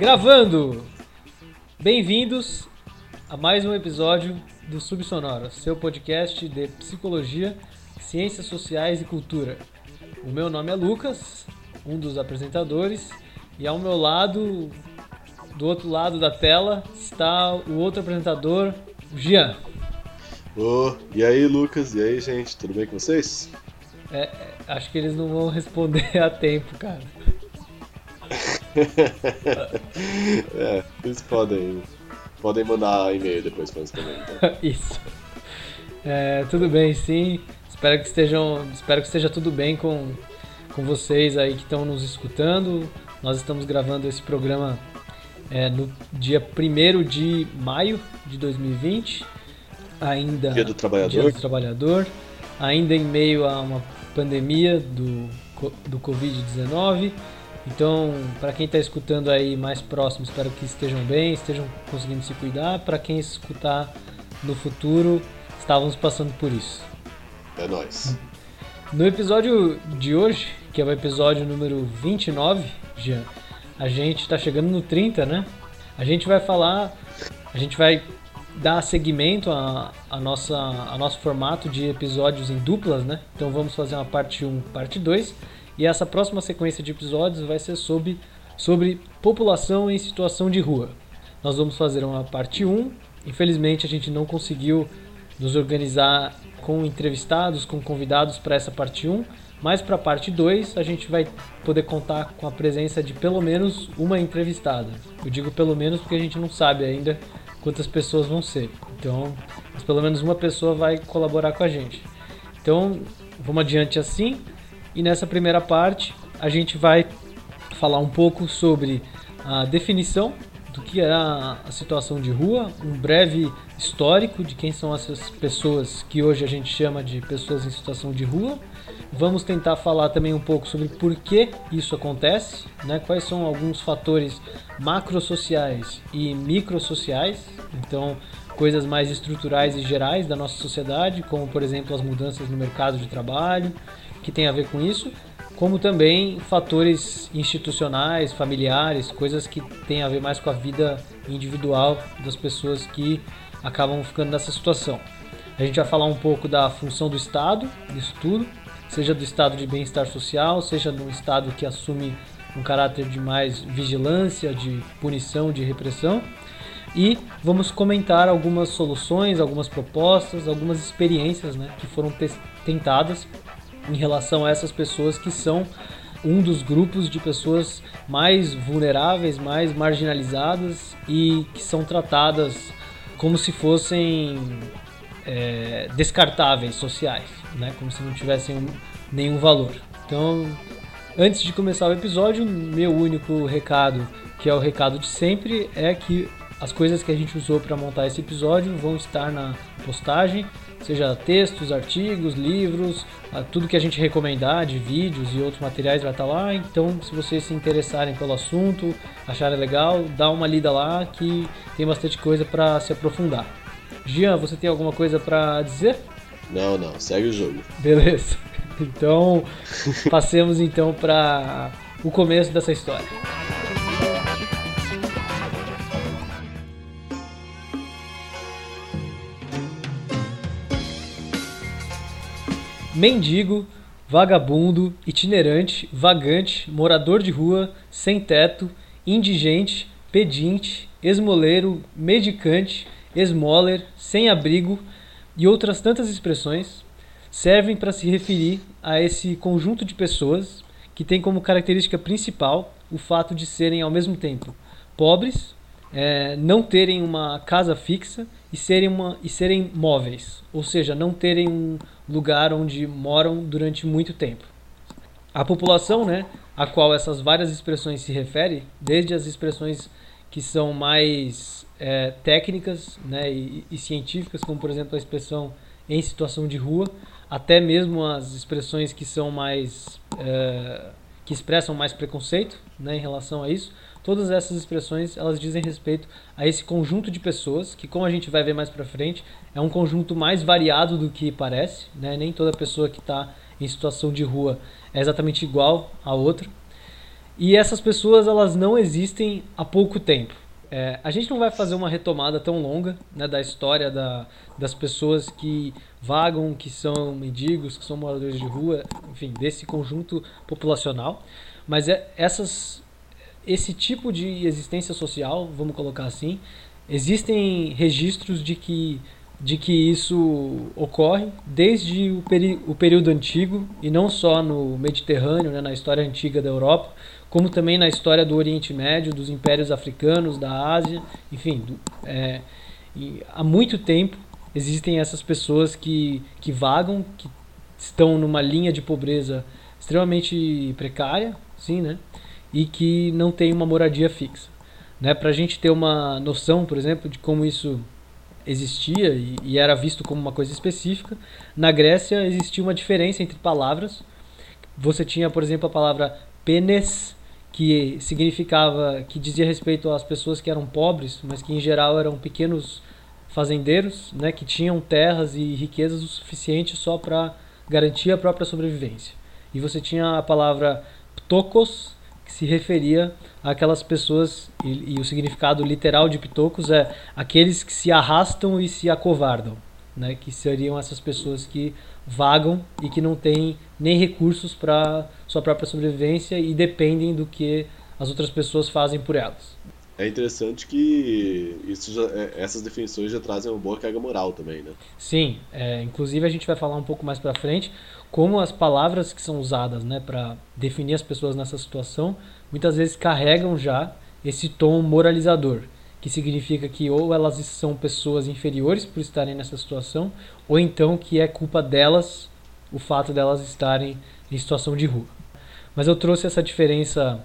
Gravando! Bem-vindos a mais um episódio do Subsonora, seu podcast de psicologia, ciências sociais e cultura. O meu nome é Lucas, um dos apresentadores, e ao meu lado, do outro lado da tela, está o outro apresentador, o Gian. Ô, e aí Lucas, e aí gente, tudo bem com vocês? É, é, acho que eles não vão responder a tempo, cara. é, eles podem, podem mandar e-mail depois para responder. Então. Isso. É, tudo bem, sim. Espero que estejam, espero que esteja tudo bem com, com vocês aí que estão nos escutando. Nós estamos gravando esse programa é, no dia 1 de maio de 2020, ainda Dia do Trabalhador. Dia do Trabalhador, ainda em meio a uma pandemia do, do Covid-19. Então, para quem está escutando aí mais próximo, espero que estejam bem, estejam conseguindo se cuidar. Para quem escutar no futuro, estávamos passando por isso. É nóis. No episódio de hoje, que é o episódio número 29, Jean, a gente está chegando no 30, né? A gente vai falar, a gente vai dar seguimento a, a nossa, a nosso formato de episódios em duplas, né? Então vamos fazer uma parte 1, parte 2 e essa próxima sequência de episódios vai ser sobre, sobre população em situação de rua. Nós vamos fazer uma parte 1. Infelizmente a gente não conseguiu nos organizar com entrevistados, com convidados para essa parte 1, mas para a parte 2 a gente vai poder contar com a presença de pelo menos uma entrevistada. Eu digo pelo menos porque a gente não sabe ainda quantas pessoas vão ser. Então, pelo menos uma pessoa vai colaborar com a gente. Então, vamos adiante assim. E nessa primeira parte a gente vai falar um pouco sobre a definição do que é a, situação de rua, um breve histórico de quem são essas pessoas que hoje a gente chama de pessoas em situação de rua. Vamos tentar falar também um pouco sobre por que isso acontece, né? quais são alguns fatores macrosociais e microsociais, então coisas mais estruturais e gerais da nossa sociedade, como por exemplo as mudanças no mercado de trabalho, que tem a ver com isso, como também fatores institucionais, familiares, coisas que têm a ver mais com a vida individual das pessoas que acabam ficando nessa situação. A gente vai falar um pouco da função do Estado, disso tudo, seja do estado de bem-estar social, seja no estado que assume um caráter de mais vigilância, de punição, de repressão. E vamos comentar algumas soluções, algumas propostas, algumas experiências né, que foram tentadas em relação a essas pessoas que são um dos grupos de pessoas mais vulneráveis, mais marginalizadas e que são tratadas como se fossem é, descartáveis sociais, né? como se não tivessem nenhum valor. Então, antes de começar o episódio, meu único recado, que é o recado de sempre, é que as coisas que a gente usou para montar esse episódio vão estar na postagem seja textos, artigos, livros, tudo que a gente recomendar de vídeos e outros materiais vai estar lá. Então, se vocês se interessarem pelo assunto, acharem legal, dá uma lida lá que tem bastante coisa para se aprofundar. Gian, você tem alguma coisa para dizer? Não, não, segue o jogo. Beleza. Então, passemos então para o começo dessa história. Mendigo, vagabundo, itinerante, vagante, morador de rua, sem teto, indigente, pedinte, esmoleiro, medicante, esmoler, sem abrigo e outras tantas expressões servem para se referir a esse conjunto de pessoas que tem como característica principal o fato de serem ao mesmo tempo pobres, é, não terem uma casa fixa e serem, uma, e serem móveis, ou seja, não terem um lugar onde moram durante muito tempo. A população, né, a qual essas várias expressões se referem, desde as expressões que são mais é, técnicas né, e, e, científicas, como por exemplo a expressão em situação de rua, até mesmo as expressões que são mais é, que expressam mais preconceito né, em relação a isso. Todas essas expressões elas dizem respeito a esse conjunto de pessoas que, como a gente vai ver mais para frente, é um conjunto mais variado do que parece. Né? Nem toda pessoa que está em situação de rua é exatamente igual a outra. E essas pessoas elas não existem há pouco tempo. É, a gente não vai fazer uma retomada tão longa né, da história da, das pessoas que vagam, que são mendigos, que são moradores de rua, enfim, desse conjunto populacional. Mas é, essas, esse tipo de existência social, vamos colocar assim, existem registros de que, de que isso ocorre desde o, peri, o período antigo, e não só no Mediterrâneo, né, na história antiga da Europa, como também na história do Oriente Médio, dos impérios africanos, da Ásia, enfim, é, há muito tempo existem essas pessoas que, que vagam, que estão numa linha de pobreza extremamente precária, sim, né? E que não tem uma moradia fixa. Né? Para a gente ter uma noção, por exemplo, de como isso existia e, e, era visto como uma coisa específica, na Grécia existia uma diferença entre palavras. Você tinha, por exemplo, a palavra penes, que significava, que dizia respeito às pessoas que eram pobres, mas que em geral eram pequenos fazendeiros, né, que tinham terras e riquezas o suficiente só para garantir a própria sobrevivência. E você tinha a palavra ptokos, que se referia àquelas pessoas, e, e o significado literal de ptokos é aqueles que se arrastam e se acovardam, né, que seriam essas pessoas que vagam e que não têm nem recursos para sua própria sobrevivência e dependem do que as outras pessoas fazem por elas. É interessante que isso já, é, essas definições já trazem uma boa carga moral também, né? Sim, é, inclusive a gente vai falar um pouco mais para frente como as palavras que são usadas, né, para definir as pessoas nessa situação, muitas vezes carregam já esse tom moralizador, que significa que ou elas são pessoas inferiores por estarem nessa situação, ou então que é culpa delas o fato delas estarem em situação de rua. Mas eu trouxe essa diferença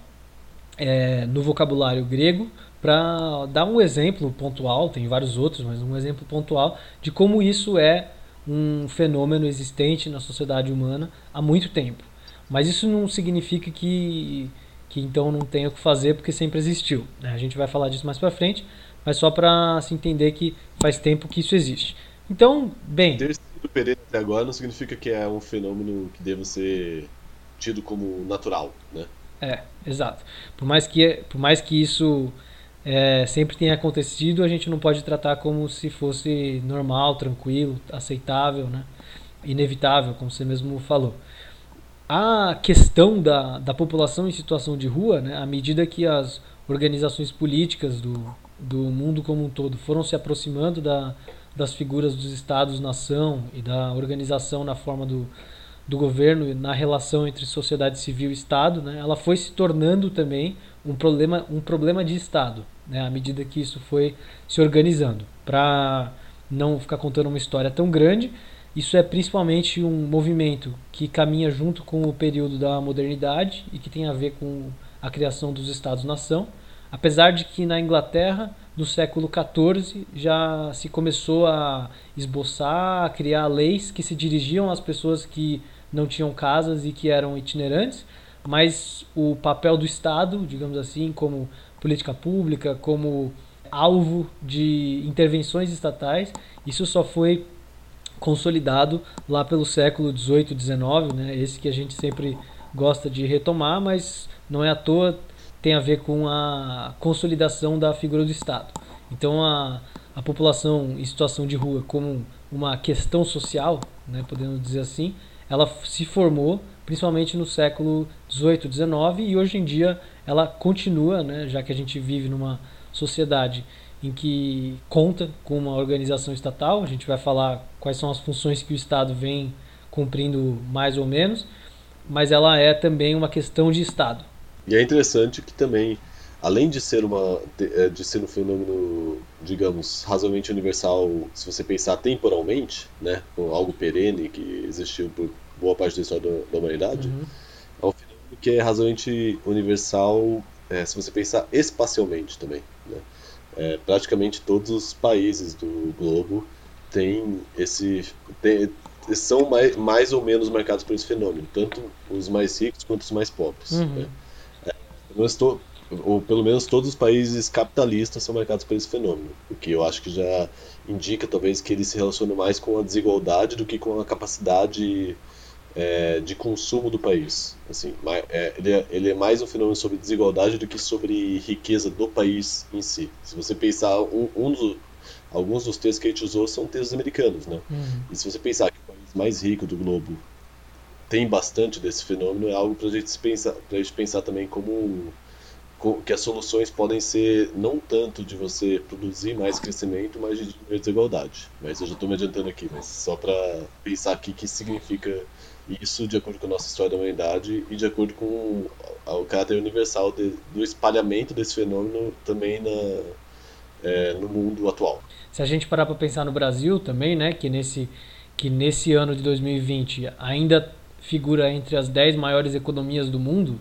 é, no vocabulário grego para dar um exemplo pontual, tem vários outros, mas um exemplo pontual de como isso é um fenômeno existente na sociedade humana há muito tempo. Mas isso não significa que, que então não tenha o que fazer porque sempre existiu. Né? A gente vai falar disso mais para frente, mas só para se entender que faz tempo que isso existe. Então, bem. Ter sido perene até agora não significa que é um fenômeno que deva ser tido como natural, né? É, exato. Por mais que, por mais que isso é, sempre tenha acontecido, a gente não pode tratar como se fosse normal, tranquilo, aceitável, né? inevitável, como você mesmo falou. A questão da, da população em situação de rua, né, à medida que as organizações políticas do, do mundo como um todo foram se aproximando da, das figuras dos estados-nação e da organização na forma do, do governo na relação entre sociedade civil e Estado, né, ela foi se tornando também um problema, um problema de Estado, né, à medida que isso foi se organizando. Para não ficar contando uma história tão grande, isso é principalmente um movimento que caminha junto com o período da modernidade e que tem a ver com a criação dos Estados-nação, apesar de que na Inglaterra no século XIV já se começou a esboçar, a criar leis que se dirigiam às pessoas que não tinham casas e que eram itinerantes, mas o papel do Estado, digamos assim, como política pública, como alvo de intervenções estatais, isso só foi consolidado lá pelo século XVIII, XIX, né? esse que a gente sempre gosta de retomar, mas não é à toa, tem a ver com a consolidação da figura do Estado. Então a, a população em situação de rua como uma questão social, né, podemos dizer assim, ela se formou principalmente no século 18, 19 e hoje em dia ela continua, né, já que a gente vive numa sociedade em que conta com uma organização estatal, a gente vai falar quais são as funções que o Estado vem cumprindo mais ou menos, mas ela é também uma questão de Estado. E é interessante que também, além de ser uma de, é, de ser um fenômeno, digamos, razoavelmente universal, se você pensar temporalmente, né, algo perene que existiu por boa parte da história da, da humanidade, uhum. é um fenômeno que é razoavelmente universal é, se você pensar espacialmente também. Né? É, praticamente todos os países do globo tem esse são mais, mais ou menos marcados por esse fenômeno, tanto os mais ricos quanto os mais pobres. Uhum. Né? É, estou, ou pelo menos todos os países capitalistas são marcados por esse fenômeno, o que eu acho que já indica talvez que ele se relaciona mais com a desigualdade do que com a capacidade é, de consumo do país. Assim, é, ele, é, ele, é, mais um fenômeno sobre desigualdade do que sobre riqueza do país em si. Se você pensar, um, um dos, alguns dos textos que a gente usou são textos americanos, né? Uhum. E se você pensar que o país mais rico do globo tem bastante desse fenômeno, é algo para a gente pensar, pra gente pensar também como que as soluções podem ser não tanto de você produzir mais crescimento, mas de diminuir desigualdade. Mas eu já estou me adiantando aqui, mas só para pensar aqui que significa isso de acordo com a nossa história da humanidade e de acordo com o caráter universal de, do espalhamento desse fenômeno também na, é, no mundo atual. Se a gente parar para pensar no Brasil também, né, que nesse, que nesse ano de 2020 ainda figura entre as 10 maiores economias do mundo,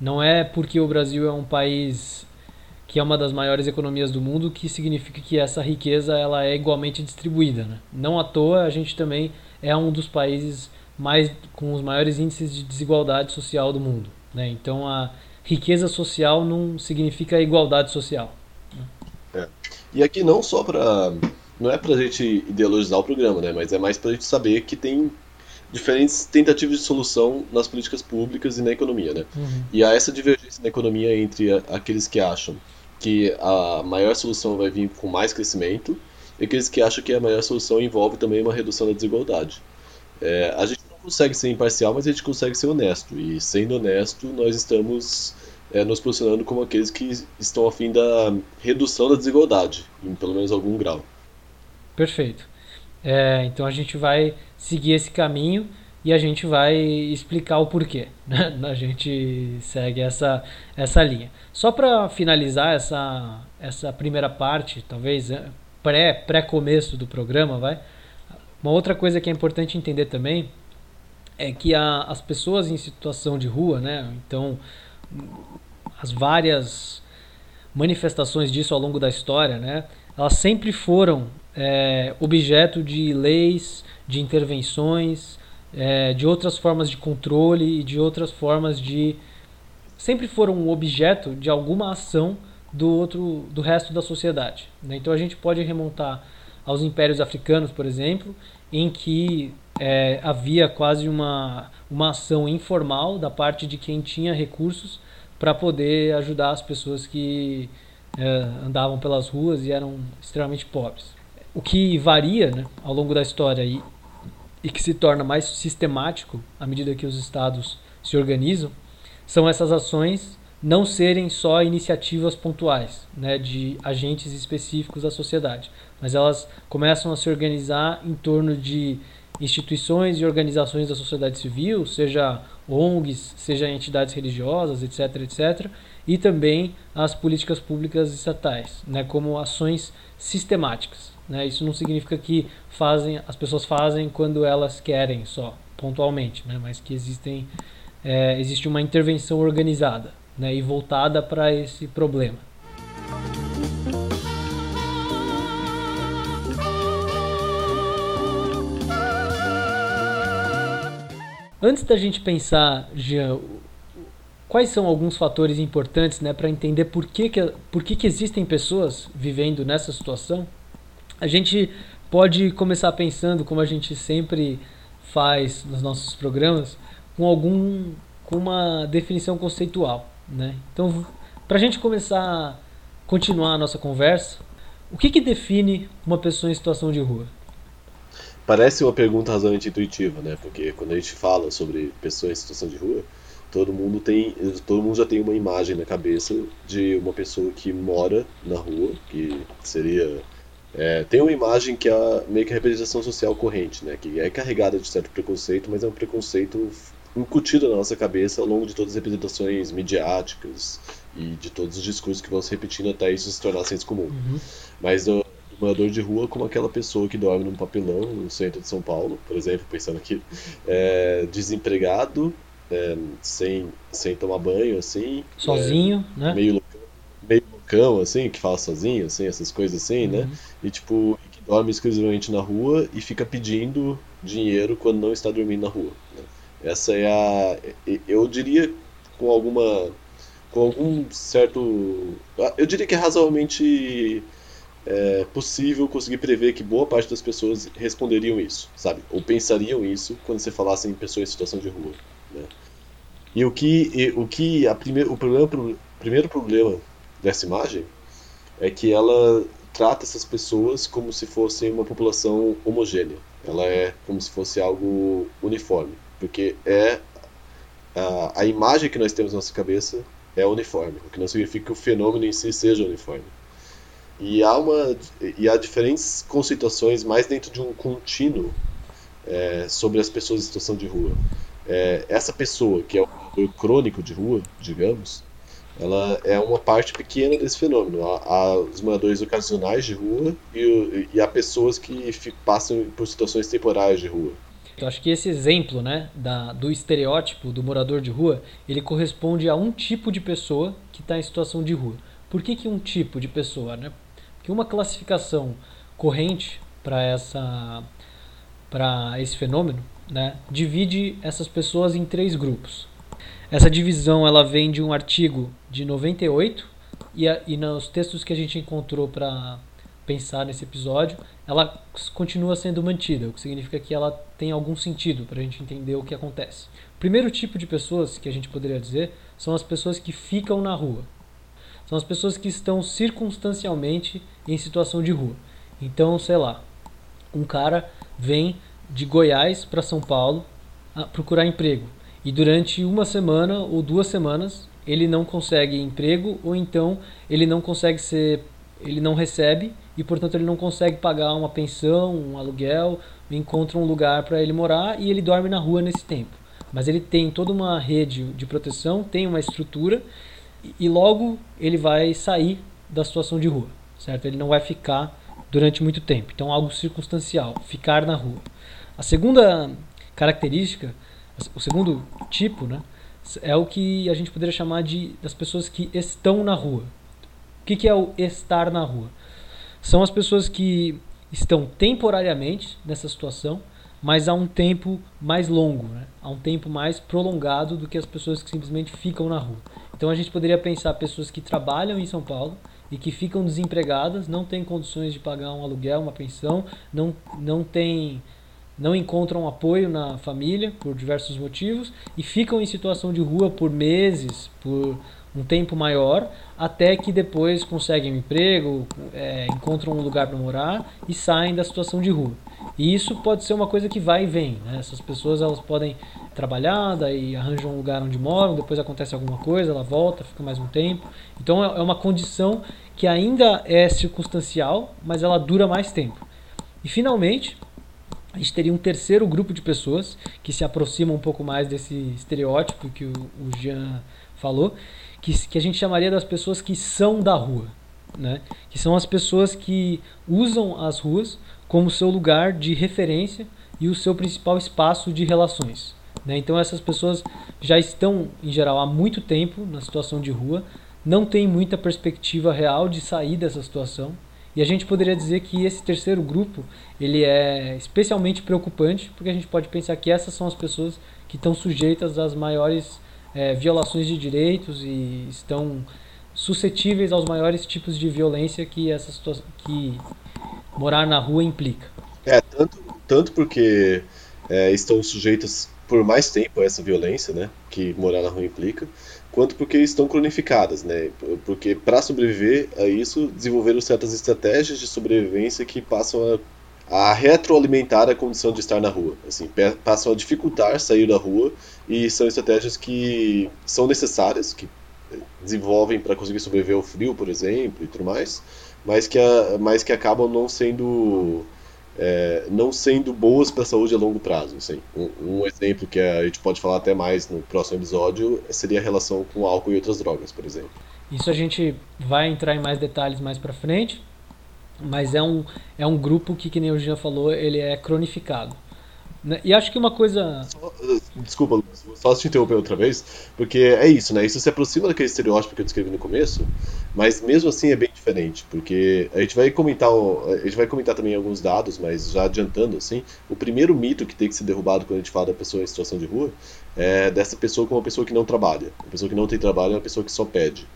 não é porque o Brasil é um país que é uma das maiores economias do mundo que significa que essa riqueza ela é igualmente distribuída. Né? Não à toa a gente também é um dos países mais com os maiores índices de desigualdade social do mundo. Né? Então a riqueza social não significa igualdade social. Né? É. E aqui não só para não é para a gente ideologizar o programa, né? Mas é mais para a gente saber que tem diferentes tentativas de solução nas políticas públicas e na economia, né? Uhum. E há essa divergência na economia entre aqueles que acham que a maior solução vai vir com mais crescimento e aqueles que acham que a maior solução envolve também uma redução da desigualdade. É, a gente consegue ser imparcial, mas a gente consegue ser honesto. E sendo honesto, nós estamos é, nos posicionando como aqueles que estão a fim da redução da desigualdade, em pelo menos algum grau. Perfeito. É, então a gente vai seguir esse caminho e a gente vai explicar o porquê. Né? A gente segue essa, essa linha. Só para finalizar essa, essa primeira parte, talvez é, pré, pré-começo do programa, vai. Uma outra coisa que é importante entender também é que a, as pessoas em situação de rua, né? Então, as várias manifestações disso ao longo da história, né? Elas sempre foram é, objeto de leis, de intervenções, é, de outras formas de controle e de outras formas de. sempre foram objeto de alguma ação do outro do resto da sociedade. Né? Então a gente pode remontar aos impérios africanos, por exemplo, em que é, havia quase uma, uma ação informal da parte de quem tinha recursos para poder ajudar as pessoas que é, andavam pelas ruas e eram extremamente pobres. O que varia né, ao longo da história e, e que se torna mais sistemático à medida que os estados se organizam são essas ações não serem só iniciativas pontuais né, de agentes específicos da sociedade, mas elas começam a se organizar em torno de instituições e organizações da sociedade civil, seja ONGs, seja entidades religiosas, etc, etc, e também as políticas públicas estatais, né, como ações sistemáticas. Né? Isso não significa que fazem, as pessoas fazem quando elas querem só, pontualmente, né? mas que existem, é, existe uma intervenção organizada né? e voltada para esse problema. Antes da gente pensar, Jean, quais são alguns fatores importantes né, para entender por, que, que, por que, que existem pessoas vivendo nessa situação, a gente pode começar pensando, como a gente sempre faz nos nossos programas, com algum com uma definição conceitual, né? Então, para a gente começar continuar a nossa conversa, o que, que define uma pessoa em situação de rua? Parece uma pergunta razoavelmente intuitiva, né? Porque quando a gente fala sobre pessoas em situação de rua, todo mundo tem, todo mundo já tem uma imagem na cabeça de uma pessoa que mora na rua, que seria é, tem uma imagem que é meio que a representação social corrente, né? Que é carregada de certo preconceito, mas é um preconceito incutido na nossa cabeça ao longo de todas as representações midiáticas e de todos os discursos que vão se repetindo até isso se tornar senso comum. Uhum. Mas o morador de rua como aquela pessoa que dorme num papelão no centro de São Paulo, por exemplo, pensando aqui, é, desempregado, é, sem, sem tomar banho, assim. Sozinho, é, né? Meio, meio loucão, assim, que fala sozinho, assim, essas coisas assim, né? uhum. né? E tipo, dorme exclusivamente na rua e fica pedindo dinheiro quando não está dormindo na rua. Né? Essa é a. Eu diria com alguma. com algum certo. Eu diria que é razoavelmente é possível conseguir prever que boa parte das pessoas responderiam isso, sabe? Ou pensariam isso quando você falasse em pessoas em situação de rua. Né? E o que, e, o que a prime, o problema, primeiro problema dessa imagem é que ela trata essas pessoas como se fossem uma população homogênea. Ela é como se fosse algo uniforme, porque é a, a imagem que nós temos na nossa cabeça é uniforme, o que não significa que o fenômeno em si seja uniforme. E há, uma, e há diferentes conceituações mais dentro de um contínuo é, sobre as pessoas em situação de rua. É, essa pessoa, que é o crônico de rua, digamos, ela é uma parte pequena desse fenômeno. Há, há os moradores ocasionais de rua e, e há pessoas que passam por situações temporárias de rua. Eu acho que esse exemplo né, da, do estereótipo do morador de rua, ele corresponde a um tipo de pessoa que está em situação de rua. Por que, que um tipo de pessoa? Né? Porque uma classificação corrente para essa para esse fenômeno né, divide essas pessoas em três grupos. Essa divisão ela vem de um artigo de 98 e, a, e nos textos que a gente encontrou para pensar nesse episódio, ela continua sendo mantida, o que significa que ela tem algum sentido para a gente entender o que acontece. O primeiro tipo de pessoas que a gente poderia dizer são as pessoas que ficam na rua. São as pessoas que estão circunstancialmente em situação de rua. Então, sei lá, um cara vem de Goiás para São Paulo procurar emprego e durante uma semana ou duas semanas ele não consegue emprego ou então ele não consegue ser ele não recebe e portanto ele não consegue pagar uma pensão, um aluguel, encontra um lugar para ele morar e ele dorme na rua nesse tempo. Mas ele tem toda uma rede de proteção, tem uma estrutura e logo ele vai sair da situação de rua, certo? Ele não vai ficar durante muito tempo. Então algo circunstancial, ficar na rua. A segunda característica o segundo tipo, né, é o que a gente poderia chamar de das pessoas que estão na rua. O que, que é o estar na rua? São as pessoas que estão temporariamente nessa situação, mas há um tempo mais longo, né? há um tempo mais prolongado do que as pessoas que simplesmente ficam na rua. Então a gente poderia pensar pessoas que trabalham em São Paulo e que ficam desempregadas, não têm condições de pagar um aluguel, uma pensão, não, não têm não encontram apoio na família por diversos motivos e ficam em situação de rua por meses, por um tempo maior, até que depois conseguem um emprego, é, encontram um lugar para morar e saem da situação de rua. E isso pode ser uma coisa que vai e vem. Né? Essas pessoas elas podem trabalhar, daí arranjam um lugar onde moram, depois acontece alguma coisa, ela volta, fica mais um tempo. Então é, é uma condição que ainda é circunstancial, mas ela dura mais tempo. E finalmente, a gente teria um terceiro grupo de pessoas que se aproxima um pouco mais desse estereótipo que o, o Jean falou, que, que a gente chamaria das pessoas que são da rua, né? que são as pessoas que usam as ruas como seu lugar de referência e o seu principal espaço de relações. Né? Então essas pessoas já estão, em geral, há muito tempo na situação de rua, não têm muita perspectiva real de sair dessa situação, e a gente poderia dizer que esse terceiro grupo ele é especialmente preocupante, porque a gente pode pensar que essas são as pessoas que estão sujeitas às maiores é, violações de direitos e estão suscetíveis aos maiores tipos de violência que essa situação, que morar na rua implica. É tanto tanto porque é, estão sujeitas por mais tempo essa violência, né, que morar na rua implica, quanto porque estão cronificadas, né? Porque para sobreviver a isso, desenvolveram certas estratégias de sobrevivência que passam a, a retroalimentar a condição de estar na rua, assim, passam a dificultar sair da rua e são estratégias que são necessárias, que desenvolvem para conseguir sobreviver ao frio, por exemplo, e tudo mais, mas que, a, mas que acabam não sendo é, não sendo boas para a saúde a longo prazo. Assim. Um, um, exemplo que a gente pode falar até mais no próximo episódio seria a relação com álcool e outras drogas, por exemplo. Isso a gente vai entrar em mais detalhes mais para frente, mas é um, é um grupo que, que nem o Jean falou, ele é cronificado. Né? E acho que uma coisa. Só, desculpa, só te interromper outra vez, porque é isso, né? Isso se aproxima daquele estereótipo que eu descrevi no começo, mas mesmo assim é bem diferente, porque a gente vai comentar, a gente vai comentar também alguns dados, mas já adiantando assim, o primeiro mito que tem que ser derrubado quando a gente fala da pessoa em situação de rua é dessa pessoa como uma pessoa que não trabalha. Uma pessoa que não tem trabalho é uma pessoa que só pede.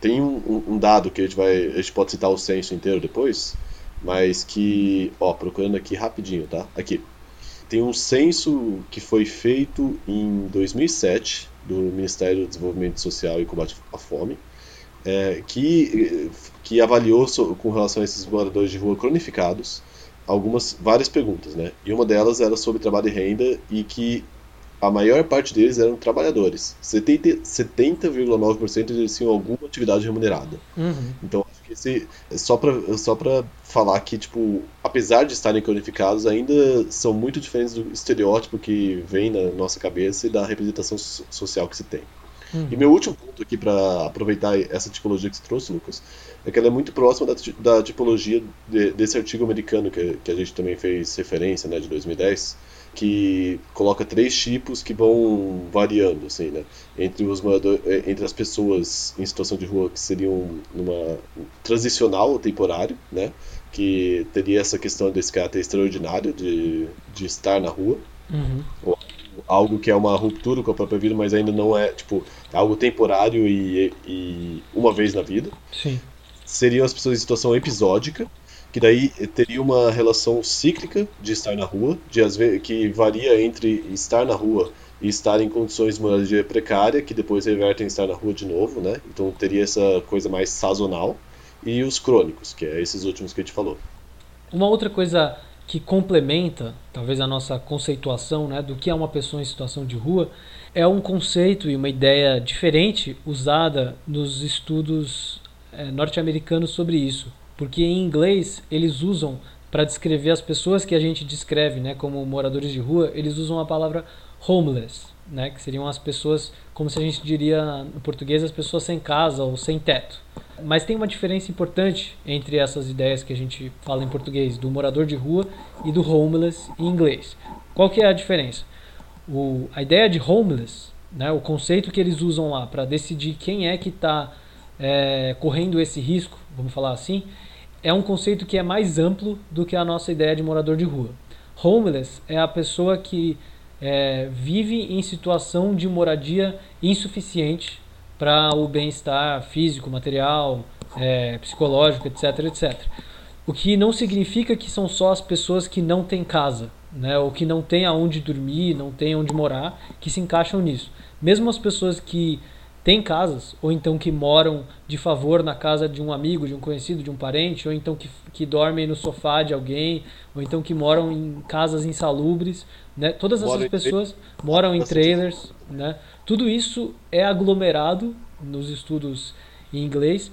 Tem um, um dado que a gente vai, a gente pode citar o censo inteiro depois, mas que, ó, procurando aqui rapidinho, tá? Aqui. Tem um censo que foi feito em 2007 do Ministério do Desenvolvimento Social e Combate à Fome, é, que, que avaliou so, com relação a esses moradores de rua cronificados algumas várias perguntas, né? E uma delas era sobre trabalho e renda e que a maior parte deles eram trabalhadores. 70,9% 70, eles tinham alguma atividade remunerada. Uhum. Então, acho que esse, só para só pra falar que, tipo, apesar de estarem cronificados, ainda são muito diferentes do estereótipo que vem na nossa cabeça e da representação social que se tem. Uhum. E meu último ponto aqui para aproveitar essa tipologia que você trouxe, Lucas, é que ela é muito próxima da, da tipologia de, desse artigo americano que, que a gente também fez referência, né, de 2010, que coloca três tipos que vão variando, assim, né, entre os moradores, é, entre as pessoas em situação de rua que seriam numa transicional ou temporário, né, que teria essa questão desse caráter extraordinário de, de estar na rua, uhum. ou algo que é uma ruptura com a própria vida, mas ainda não é, tipo, algo temporário e, e uma vez na vida. Sim. Seriam as pessoas em situação episódica, que daí teria uma relação cíclica de estar na rua, de vezes, que varia entre estar na rua e estar em condições de moradia precária, que depois revertem em estar na rua de novo, né? Então teria essa coisa mais sazonal. E os crônicos, que é esses últimos que a gente falou. Uma outra coisa que complementa, talvez, a nossa conceituação né, do que é uma pessoa em situação de rua, é um conceito e uma ideia diferente usada nos estudos é, norte-americanos sobre isso. Porque em inglês eles usam, para descrever as pessoas que a gente descreve né, como moradores de rua, eles usam a palavra homeless, né, que seriam as pessoas, como se a gente diria no português, as pessoas sem casa ou sem teto. Mas tem uma diferença importante entre essas ideias que a gente fala em português, do morador de rua e do homeless em inglês. Qual que é a diferença? O, a ideia de homeless, né, o conceito que eles usam lá para decidir quem é que está é, correndo esse risco, vamos falar assim, é um conceito que é mais amplo do que a nossa ideia de morador de rua. Homeless é a pessoa que é, vive em situação de moradia insuficiente para o bem-estar físico, material, é, psicológico, etc, etc. O que não significa que são só as pessoas que não têm casa, né, ou que não têm aonde dormir, não têm onde morar, que se encaixam nisso. Mesmo as pessoas que têm casas, ou então que moram de favor na casa de um amigo, de um conhecido, de um parente, ou então que, que dormem no sofá de alguém, ou então que moram em casas insalubres, né? Todas essas pessoas moram em trailers, né? Tudo isso é aglomerado nos estudos em inglês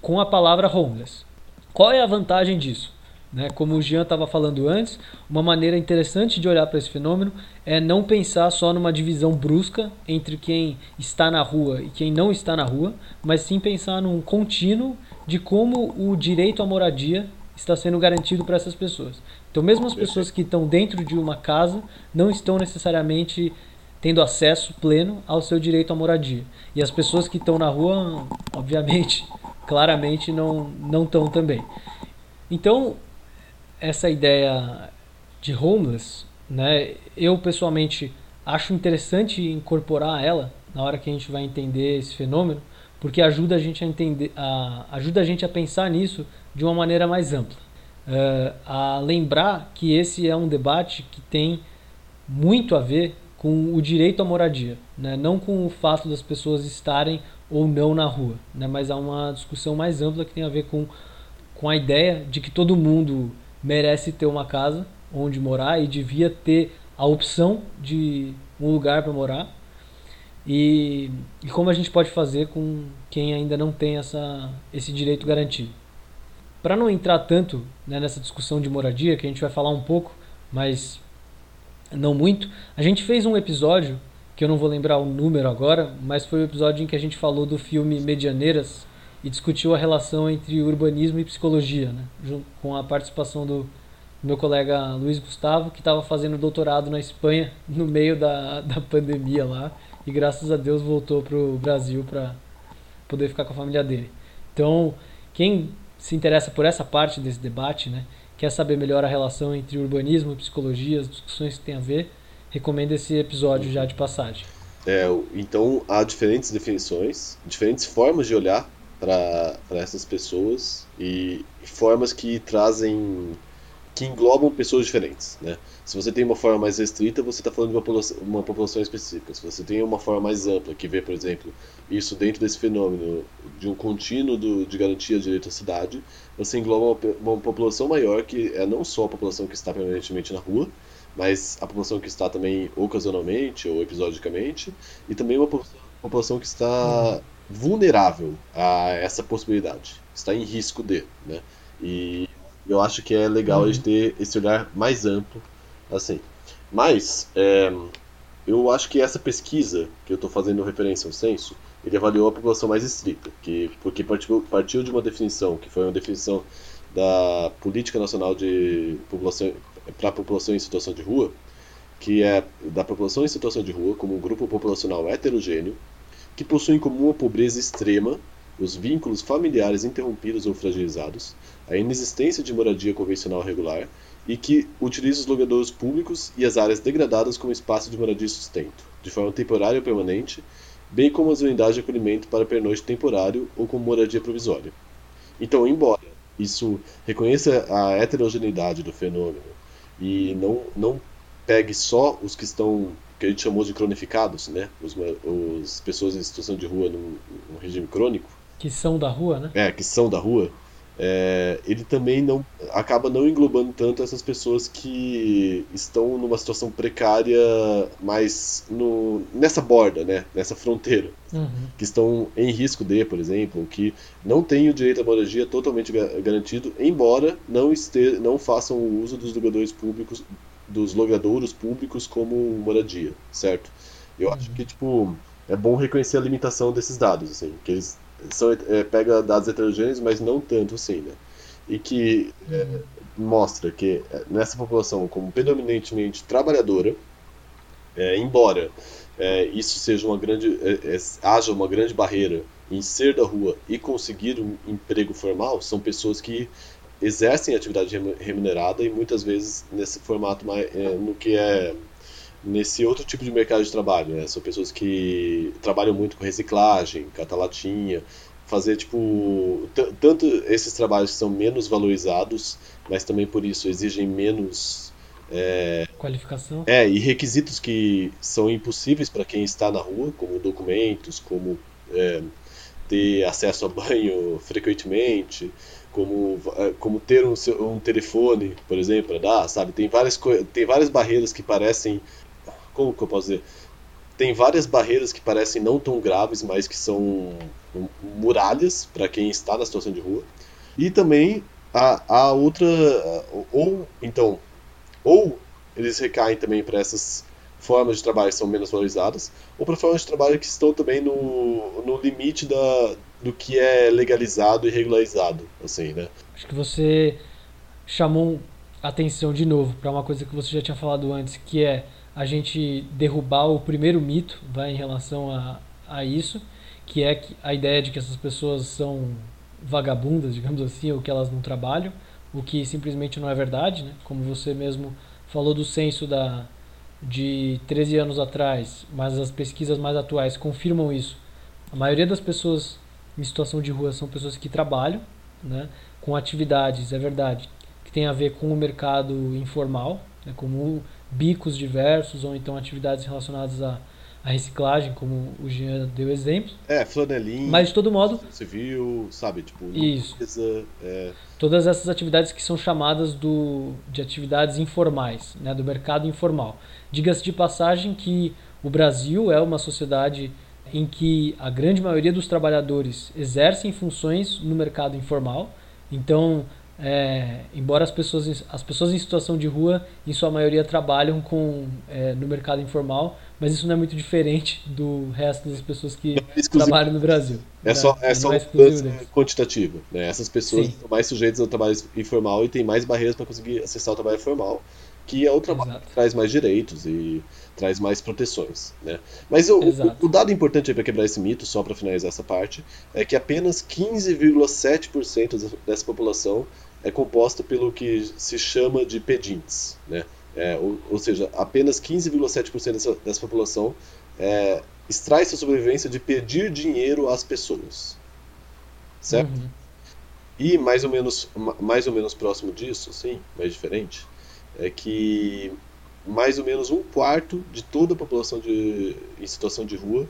com a palavra homeless. Qual é a vantagem disso? Né? Como o Jean estava falando antes, uma maneira interessante de olhar para esse fenômeno é não pensar só numa divisão brusca entre quem está na rua e quem não está na rua, mas sim pensar num contínuo de como o direito à moradia está sendo garantido para essas pessoas. Então, mesmo as pessoas que estão dentro de uma casa não estão necessariamente tendo acesso pleno ao seu direito à moradia. E as pessoas que estão na rua, obviamente, claramente não não estão também. Então, essa ideia de homeless, né, eu pessoalmente acho interessante incorporar ela na hora que a gente vai entender esse fenômeno, porque ajuda a gente a entender, a, ajuda a gente a pensar nisso de uma maneira mais ampla. Uh, a lembrar que esse é um debate que tem muito a ver com o direito à moradia, né? não com o fato das pessoas estarem ou não na rua, né? mas há uma discussão mais ampla que tem a ver com, com a ideia de que todo mundo merece ter uma casa onde morar e devia ter a opção de um lugar para morar e, e, como a gente pode fazer com quem ainda não tem essa, esse direito garantido. Para não entrar tanto né, nessa discussão de moradia, que a gente vai falar um pouco, mas não muito. A gente fez um episódio, que eu não vou lembrar o número agora, mas foi o episódio em que a gente falou do filme Medianeiras e discutiu a relação entre urbanismo e psicologia, né? com a participação do meu colega Luiz Gustavo, que estava fazendo doutorado na Espanha no meio da, da pandemia lá, e graças a Deus voltou para o Brasil para poder ficar com a família dele. Então, quem se interessa por essa parte desse debate, né, quer saber melhor a relação entre urbanismo, psicologia, as discussões que tem a ver, recomendo esse episódio já de passagem. É, então há diferentes definições, diferentes formas de olhar para essas pessoas e formas que trazem que englobam pessoas diferentes, né? Se você tem uma forma mais restrita, você está falando de uma população, uma população, específica. Se você tem uma forma mais ampla, que vê, por exemplo, isso dentro desse fenômeno de um contínuo do, de garantia de direito à cidade, você engloba uma, uma, população maior, que é não só a população que está permanentemente na rua, mas a população que está também ocasionalmente ou episodicamente, e também uma população que está vulnerável a essa possibilidade, está em risco de, né? E eu acho que é legal uhum. a gente ter esse olhar mais amplo, assim. Mas, é, eu acho que essa pesquisa que eu estou fazendo referência ao censo, ele avaliou a população mais estrita, que, porque partiu, partiu de uma definição, que foi uma definição da Política Nacional de População para a População em Situação de Rua, que é da população em situação de rua como um grupo populacional heterogêneo, que possui em comum a pobreza extrema, os vínculos familiares interrompidos ou fragilizados, a inexistência de moradia convencional regular e que utiliza os logadouros públicos e as áreas degradadas como espaço de moradia e sustento, de forma temporária ou permanente, bem como as unidades de acolhimento para pernoite temporário ou como moradia provisória. Então, embora isso reconheça a heterogeneidade do fenômeno e não, não pegue só os que estão, que a gente chamou de cronificados, né? os, os pessoas em situação de rua num, num regime crônico. Que são da rua, né? É, que são da rua é, ele também não acaba não englobando tanto essas pessoas que estão numa situação precária mais no, nessa borda, né, nessa fronteira, uhum. que estão em risco de, por exemplo, que não têm o direito à moradia totalmente garantido, embora não, este, não façam o uso dos logadores públicos, dos logradouros públicos como moradia, certo? Eu uhum. acho que tipo é bom reconhecer a limitação desses dados, assim, que eles são, é, pega dados heterogêneos, mas não tanto assim, né? E que é, mostra que é, nessa população, como predominantemente trabalhadora, é, embora é, isso seja uma grande, é, haja uma grande barreira em ser da rua e conseguir um emprego formal, são pessoas que exercem atividade remunerada e muitas vezes nesse formato mais, no que é nesse outro tipo de mercado de trabalho, né? São pessoas que trabalham muito com reciclagem, catalatinha, fazer tipo tanto esses trabalhos que são menos valorizados, mas também por isso exigem menos é, qualificação. É, e requisitos que são impossíveis para quem está na rua, como documentos, como é, ter acesso a banho frequentemente, como, é, como ter um, um telefone, por exemplo, para dar, sabe? Tem várias, tem várias barreiras que parecem como que eu posso dizer? Tem várias barreiras que parecem não tão graves, mas que são muralhas para quem está na situação de rua. E também a, a outra. Ou, então, ou eles recaem também para essas formas de trabalho que são menos valorizadas, ou para formas de trabalho que estão também no, no limite da, do que é legalizado e regularizado, assim, né? Acho que você chamou atenção de novo para uma coisa que você já tinha falado antes, que é a gente derrubar o primeiro mito vai em relação a, a isso, que é a ideia de que essas pessoas são vagabundas, digamos assim, ou que elas não trabalham, o que simplesmente não é verdade, né? Como você mesmo falou do censo da de 13 anos atrás, mas as pesquisas mais atuais confirmam isso. A maioria das pessoas em situação de rua são pessoas que trabalham, né, com atividades, é verdade, que tem a ver com o mercado informal, né, como bicos diversos ou então atividades relacionadas à, à reciclagem, como o Jean deu exemplo. É, flanelinha. Mas de todo modo. Civil, sabe? Tipo, isso. é... Todas essas atividades que são chamadas do, de atividades informais, né, do mercado informal. Diga-se de passagem que o Brasil é uma sociedade em que a grande maioria dos trabalhadores exercem funções no mercado informal. Então, é, embora as pessoas, as pessoas em situação de rua, em sua maioria, trabalham com, é, no mercado informal, mas isso não é muito diferente do resto das pessoas que é trabalham no Brasil. É só, é, é só quantitativo. Né? Essas pessoas Sim. estão mais sujeitas ao trabalho informal e têm mais barreiras para conseguir acessar o trabalho formal, que é o trabalho Exato. que traz mais direitos e traz mais proteções, né? Mas o, o, o dado importante para quebrar esse mito, só para finalizar essa parte, é que apenas 15,7% dessa população é composta pelo que se chama de pedintes, né? É, ou, ou, seja, apenas 15,7% dessa, dessa população é, extrai sua sobrevivência de pedir dinheiro às pessoas, certo? Uhum. E mais ou menos mais ou menos próximo disso, sim, mas diferente, é que mais ou menos um quarto de toda a população de, em situação de rua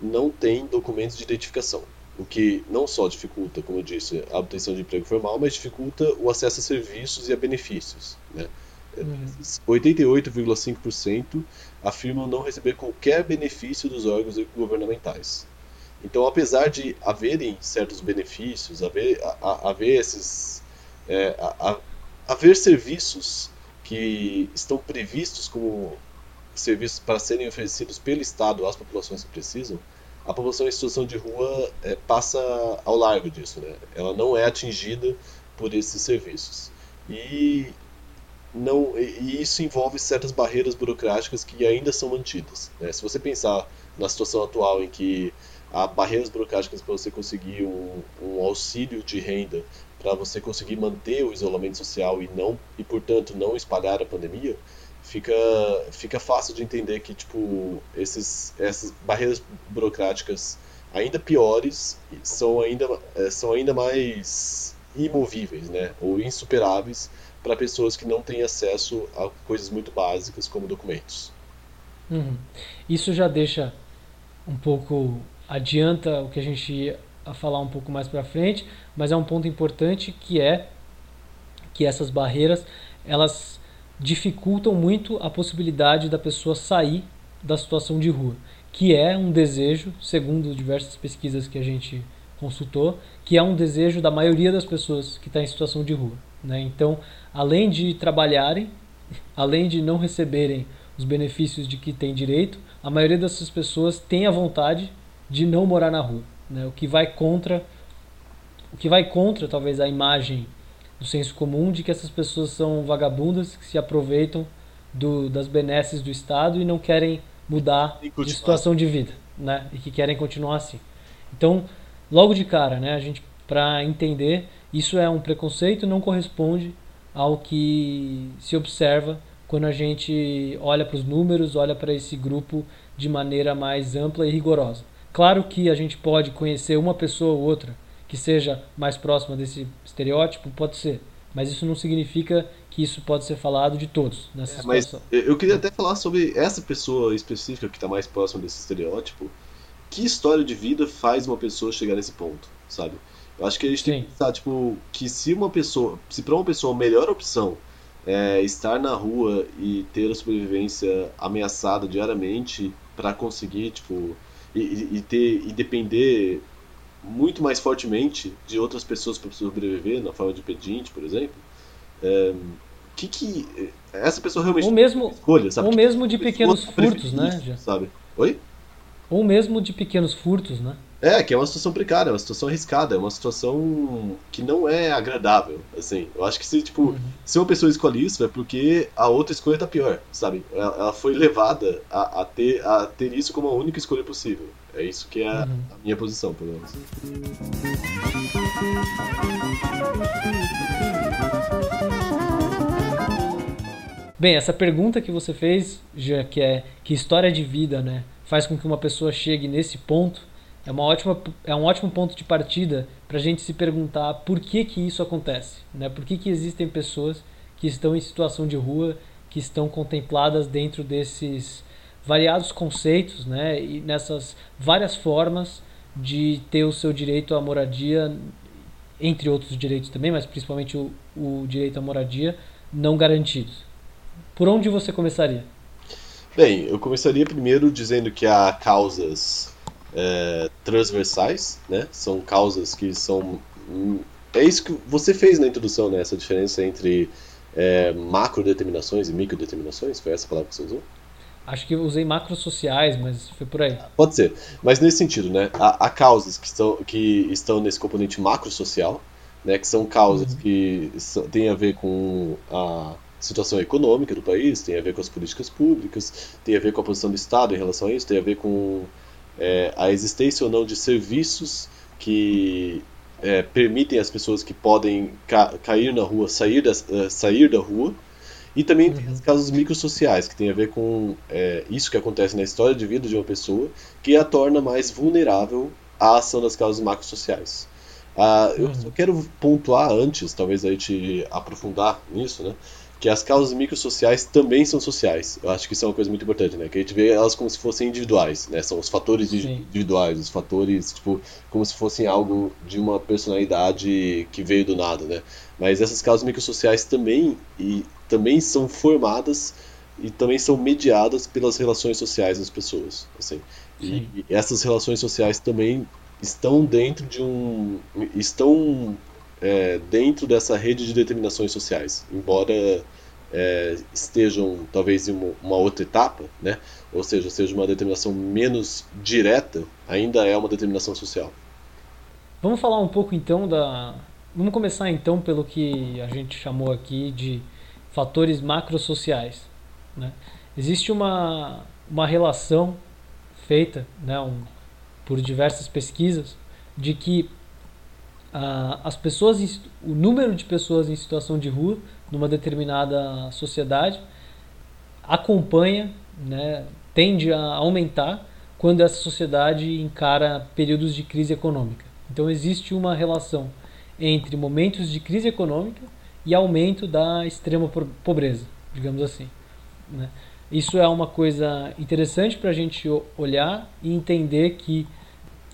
não tem documentos de identificação. O que não só dificulta, como eu disse, a obtenção de emprego formal, mas dificulta o acesso a serviços e a benefícios. Né? Uhum. 88,5% afirmam não receber qualquer benefício dos órgãos governamentais. Então, apesar de haverem certos benefícios, haver, haver esses. É, haver serviços que estão previstos como serviços para serem oferecidos pelo Estado às populações que precisam, a população em situação de rua é, passa ao largo disso, né? Ela não é atingida por esses serviços. E não e isso envolve certas barreiras burocráticas que ainda são mantidas. Né? Se você pensar na situação atual em que há barreiras burocráticas para você conseguir um, um auxílio de renda para você conseguir manter o isolamento social e não e portanto não espalhar a pandemia, fica fica fácil de entender que tipo esses essas barreiras burocráticas ainda piores são ainda eh, são ainda mais imovíveis, né, ou insuperáveis para pessoas que não têm acesso a coisas muito básicas como documentos. Uhum. Isso já deixa um pouco adianta o que a gente ia falar um pouco mais para frente, mas é um ponto importante que é que essas barreiras elas dificultam muito a possibilidade da pessoa sair da situação de rua, que é um desejo, segundo diversas pesquisas que a gente consultou, que é um desejo da maioria das pessoas que está em situação de rua. Né? Então, além de trabalharem, além de não receberem os benefícios de que têm direito, a maioria dessas pessoas tem a vontade de não morar na rua, né? o que vai contra o que vai contra talvez a imagem do senso comum de que essas pessoas são vagabundas que se aproveitam do, das benesses do Estado e não querem mudar de situação de vida, né? E que querem continuar assim. Então, logo de cara, né? A gente para entender isso é um preconceito, não corresponde ao que se observa quando a gente olha para os números, olha para esse grupo de maneira mais ampla e rigorosa. Claro que a gente pode conhecer uma pessoa ou outra que seja mais próxima desse estereótipo, pode ser. Mas isso não significa que isso pode ser falado de todos nessa é. Mas eu queria até falar sobre essa pessoa específica que está mais próxima desse estereótipo. Que história de vida faz uma pessoa chegar nesse ponto, sabe? Eu acho que a gente Sim. tem que pensar, tipo, que se uma pessoa, se para uma pessoa a melhor opção é estar na rua e ter a sobrevivência ameaçada diariamente para conseguir, tipo, e, e, ter e depender muito mais fortemente de outras pessoas para sobreviver, na forma de pedinte, por exemplo, é, que que essa pessoa realmente ou mesmo, escolha, sabe? Ou mesmo de pequenos furtos, né? Sabe? Oi? Ou mesmo de pequenos furtos, né? É, que é uma situação precária, é uma situação arriscada, é uma situação que não é agradável, assim. Eu acho que se, tipo, uhum. se uma pessoa escolhe isso é porque a outra escolha tá pior, sabe? Ela, ela foi levada a, a, ter, a ter isso como a única escolha possível. É isso que é a, uhum. a minha posição, pelo menos. Bem, essa pergunta que você fez, já que é que história de vida, né, faz com que uma pessoa chegue nesse ponto, é, uma ótima, é um ótimo ponto de partida para a gente se perguntar por que, que isso acontece. Né? Por que, que existem pessoas que estão em situação de rua, que estão contempladas dentro desses variados conceitos né? e nessas várias formas de ter o seu direito à moradia, entre outros direitos também, mas principalmente o, o direito à moradia, não garantidos. Por onde você começaria? Bem, eu começaria primeiro dizendo que há causas é, transversais, né? São causas que são. É isso que você fez na introdução, né? Essa diferença entre é, macrodeterminações e microdeterminações? Foi essa palavra que você usou? Acho que usei macros sociais, mas foi por aí. Pode ser. Mas nesse sentido, né? Há, há causas que estão, que estão nesse componente macro social, né? Que são causas uhum. que têm a ver com a situação econômica do país, tem a ver com as políticas públicas, tem a ver com a posição do Estado em relação a isso, tem a ver com é, a existência ou não de serviços que é, permitem às pessoas que podem ca cair na rua sair da, uh, sair da rua. E também uhum. tem os casos microsociais, que tem a ver com é, isso que acontece na história de vida de uma pessoa, que a torna mais vulnerável à ação das causas macrosociais. Ah, eu só quero pontuar antes, talvez a gente aprofundar nisso, né? Que as causas microsociais também são sociais. Eu acho que isso é uma coisa muito importante, né? Que a gente vê elas como se fossem individuais, né? São os fatores Sim. individuais, os fatores, tipo, como se fossem algo de uma personalidade que veio do nada, né? Mas essas causas microsociais também, e, também são formadas e também são mediadas pelas relações sociais das pessoas, assim. E, e essas relações sociais também estão dentro de um estão é, dentro dessa rede de determinações sociais, embora é, estejam talvez em uma, outra etapa, né? Ou seja, seja uma determinação menos direta, ainda é uma determinação social. Vamos falar um pouco então da, vamos começar então pelo que a gente chamou aqui de fatores macrosociais, né? Existe uma uma relação feita, né? Um, por diversas pesquisas de que ah, as pessoas, o número de pessoas em situação de rua numa determinada sociedade acompanha, né, tende a aumentar quando essa sociedade encara períodos de crise econômica. Então existe uma relação entre momentos de crise econômica e aumento da extrema pobreza, digamos assim. Né? Isso é uma coisa interessante para a gente olhar e entender que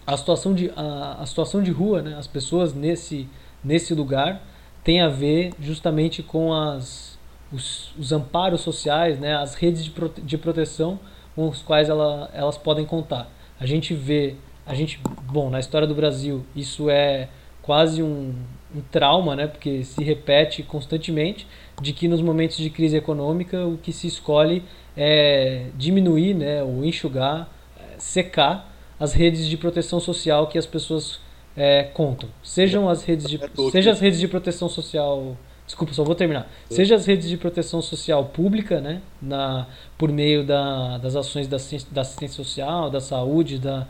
a situação de, a, a situação de rua, né, as pessoas nesse, nesse lugar, tem a ver justamente com as, os, os amparos sociais, né, as redes de, prote, de proteção com os quais ela, elas podem contar. A gente vê, a gente, bom, na história do Brasil, isso é quase um, um trauma, né, porque se repete constantemente, de que nos momentos de crise econômica o que se escolhe é diminuir, né, ou enxugar, é, secar as redes de proteção social que as pessoas é, contam. Sejam as redes de, é seja as redes de proteção social Desculpa, só vou terminar. Seja as redes de proteção social pública, né, na, por meio da, das ações da, da assistência social, da saúde, da,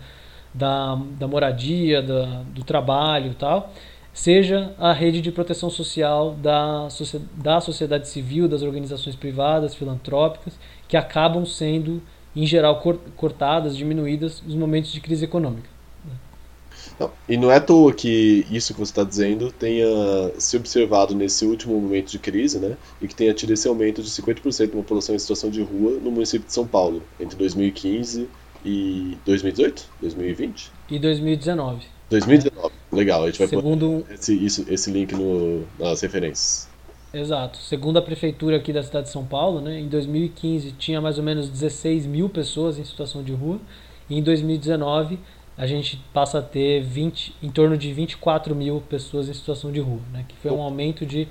da, da moradia, da, do trabalho e tal, seja a rede de proteção social da, da sociedade civil, das organizações privadas, filantrópicas, que acabam sendo, em geral, cortadas, diminuídas nos momentos de crise econômica. Não, e não é à toa que isso que você está dizendo tenha se observado nesse último momento de crise, né? E que tenha tido esse aumento de 50% da população em situação de rua no município de São Paulo, entre 2015 e 2018? 2020? E 2019. 2019, legal. A gente vai Segundo... pôr esse, isso, esse link no, nas referências. Exato. Segundo a prefeitura aqui da cidade de São Paulo, né, em 2015 tinha mais ou menos 16 mil pessoas em situação de rua. E em 2019 a gente passa a ter 20, em torno de 24 mil pessoas em situação de rua, né, que foi um aumento de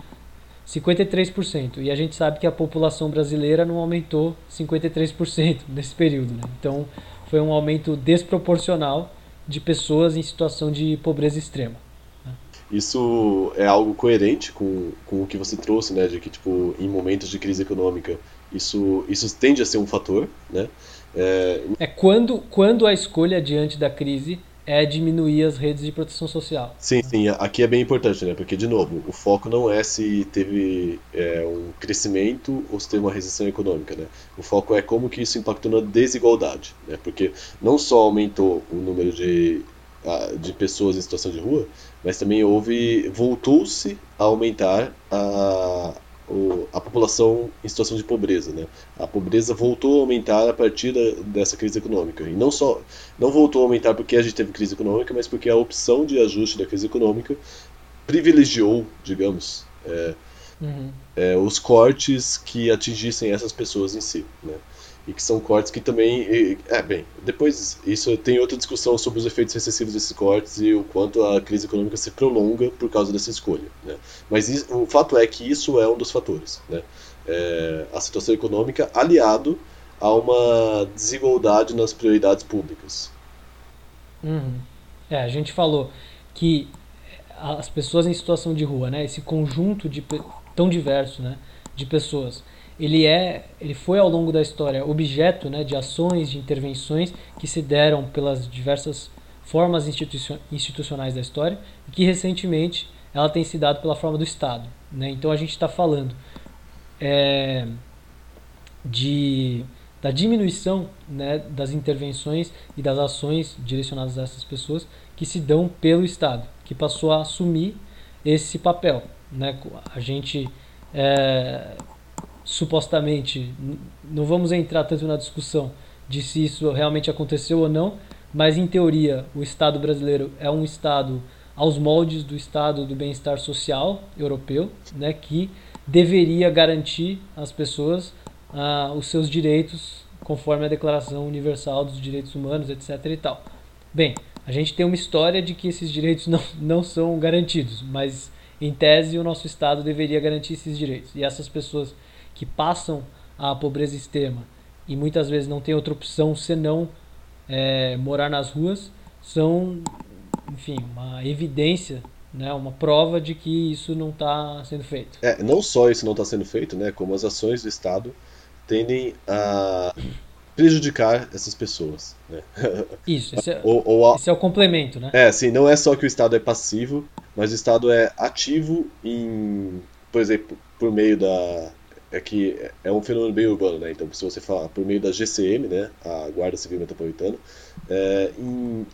53%. E a gente sabe que a população brasileira não aumentou 53% nesse período. Né? Então foi um aumento desproporcional de pessoas em situação de pobreza extrema. Isso é algo coerente com, com o que você trouxe, né, de que tipo em momentos de crise econômica isso isso tende a ser um fator, né? É, é quando quando a escolha diante da crise é diminuir as redes de proteção social. Sim, sim, aqui é bem importante, né? Porque, de novo, o foco não é se teve é, um crescimento ou se teve uma recessão econômica, né? O foco é como que isso impactou na desigualdade, né? Porque não só aumentou o número de, de pessoas em situação de rua, mas também houve, voltou-se a aumentar a, a população em situação de pobreza. Né? A pobreza voltou a aumentar a partir da, dessa crise econômica. E não só não voltou a aumentar porque a gente teve crise econômica, mas porque a opção de ajuste da crise econômica privilegiou, digamos, é, uhum. é, os cortes que atingissem essas pessoas em si. Né? E que são cortes que também. É, bem, depois isso tem outra discussão sobre os efeitos recessivos desses cortes e o quanto a crise econômica se prolonga por causa dessa escolha. Né? Mas isso, o fato é que isso é um dos fatores. Né? É, a situação econômica aliado a uma desigualdade nas prioridades públicas. Uhum. É, a gente falou que as pessoas em situação de rua, né, esse conjunto de tão diverso, né, de pessoas. Ele é, ele foi ao longo da história objeto, né, de ações, de intervenções que se deram pelas diversas formas institucionais da história e que recentemente ela tem se dado pela forma do Estado. Né? Então a gente está falando é, de, da diminuição né, das intervenções e das ações direcionadas a essas pessoas que se dão pelo Estado, que passou a assumir esse papel. Né? A gente é, supostamente, não vamos entrar tanto na discussão de se isso realmente aconteceu ou não, mas em teoria o Estado brasileiro é um Estado aos moldes do Estado do bem-estar social europeu, né, que deveria garantir às pessoas ah, os seus direitos conforme a Declaração Universal dos Direitos Humanos, etc. e tal. Bem, a gente tem uma história de que esses direitos não, não são garantidos, mas em tese o nosso Estado deveria garantir esses direitos. E essas pessoas que passam a pobreza extrema e muitas vezes não têm outra opção senão é, morar nas ruas, são, enfim, uma evidência né, uma prova de que isso não está sendo feito. É, não só isso não está sendo feito, né, como as ações do Estado tendem a prejudicar essas pessoas. Né? Isso, esse é, ou, ou a... esse é, o complemento, né? É, sim, não é só que o Estado é passivo, mas o Estado é ativo em, por exemplo, por meio da é que é um fenômeno bem urbano, né? Então, se você falar por meio da GCM, né, a Guarda Civil Metropolitana, é, em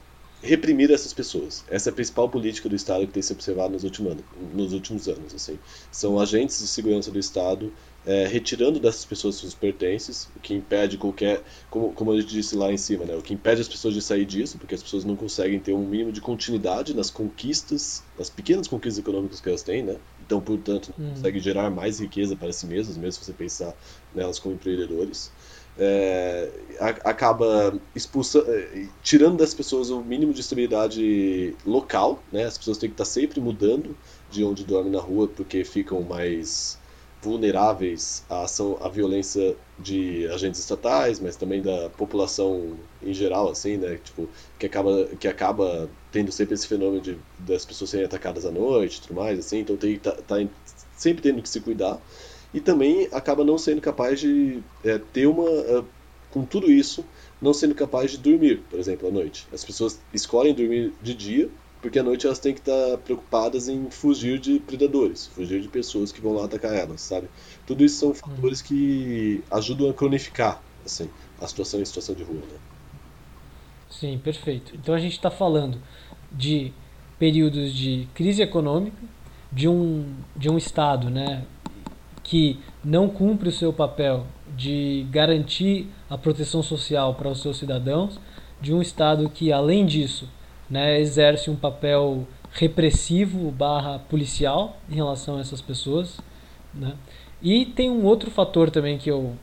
reprimir essas pessoas. Essa é a principal política do Estado que tem se observado nos últimos anos. Nos últimos anos assim. São agentes de segurança do Estado é, retirando dessas pessoas seus pertences, o que impede qualquer, como, como a gente disse lá em cima, né, o que impede as pessoas de sair disso, porque as pessoas não conseguem ter um mínimo de continuidade nas conquistas, nas pequenas conquistas econômicas que elas têm, né, então, portanto, hum. conseguem gerar mais riqueza para si mesmas, mesmo se você pensar nelas como empreendedores é, acaba expulsando, é, tirando das pessoas o mínimo de estabilidade local, né? As pessoas têm que estar sempre mudando de onde dormem na rua porque ficam mais vulneráveis à ação, à violência de agentes estatais, mas também da população em geral, assim, né? Tipo, que acaba, que acaba tendo sempre esse fenômeno de das pessoas serem atacadas à noite, tudo mais, assim. Então tem tá, tá sempre tendo que se cuidar e também acaba não sendo capaz de é, ter uma. É, com tudo isso, não sendo capaz de dormir, por exemplo, à noite. As pessoas escolhem dormir de dia porque à noite elas têm que estar preocupadas em fugir de predadores, fugir de pessoas que vão lá atacar elas, sabe? Tudo isso são fatores que ajudam a cronificar assim, a situação em situação de rua, né? Sim, perfeito. Então a gente está falando de períodos de crise econômica, de um, de um Estado né, que não cumpre o seu papel de garantir a proteção social para os seus cidadãos, de um Estado que, além disso, né, exerce um papel repressivo barra policial em relação a essas pessoas. Né? E tem um outro fator também que eu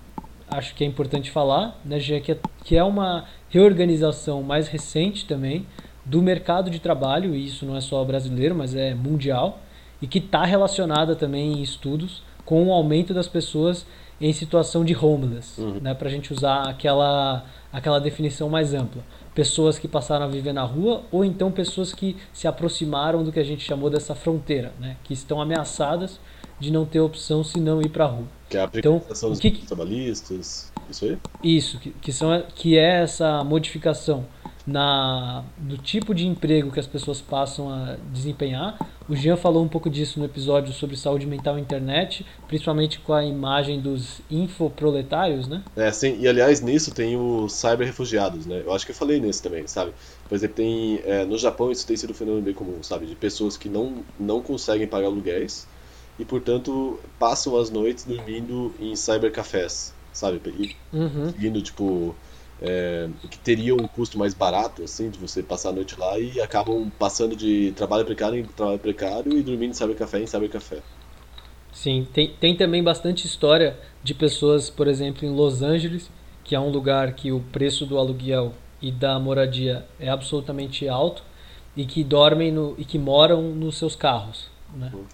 acho que é importante falar, né, que, é, que é uma reorganização mais recente também do mercado de trabalho, e isso não é só brasileiro, mas é mundial, e que está relacionada também em estudos com o aumento das pessoas em situação de homeless, uhum. né, para a gente usar aquela, aquela definição mais ampla. Pessoas que passaram a viver na rua ou então pessoas que se aproximaram do que a gente chamou dessa fronteira, né, que estão ameaçadas de não ter opção se não ir para a rua. Que é a então, dos que, trabalhistas, isso aí? Isso, que, que, são, que é essa modificação na, no tipo de emprego que as pessoas passam a desempenhar. O Jean falou um pouco disso no episódio sobre saúde mental e internet, principalmente com a imagem dos infoproletários, né? É, sim, e aliás nisso tem os cyber refugiados, né? Eu acho que eu falei nesse também, sabe? Por exemplo, tem, é, no Japão isso tem sido um fenômeno bem comum, sabe? De pessoas que não, não conseguem pagar aluguéis e, portanto, passam as noites dormindo em cybercafés, sabe? E, uhum. Seguindo, tipo é, que teria um custo mais barato, assim, de você passar a noite lá e acabam passando de trabalho precário em trabalho precário e dormindo em cybercafé em cybercafé. Sim, tem, tem também bastante história de pessoas, por exemplo, em Los Angeles, que é um lugar que o preço do aluguel e da moradia é absolutamente alto e que dormem no, e que moram nos seus carros, né? Uhum.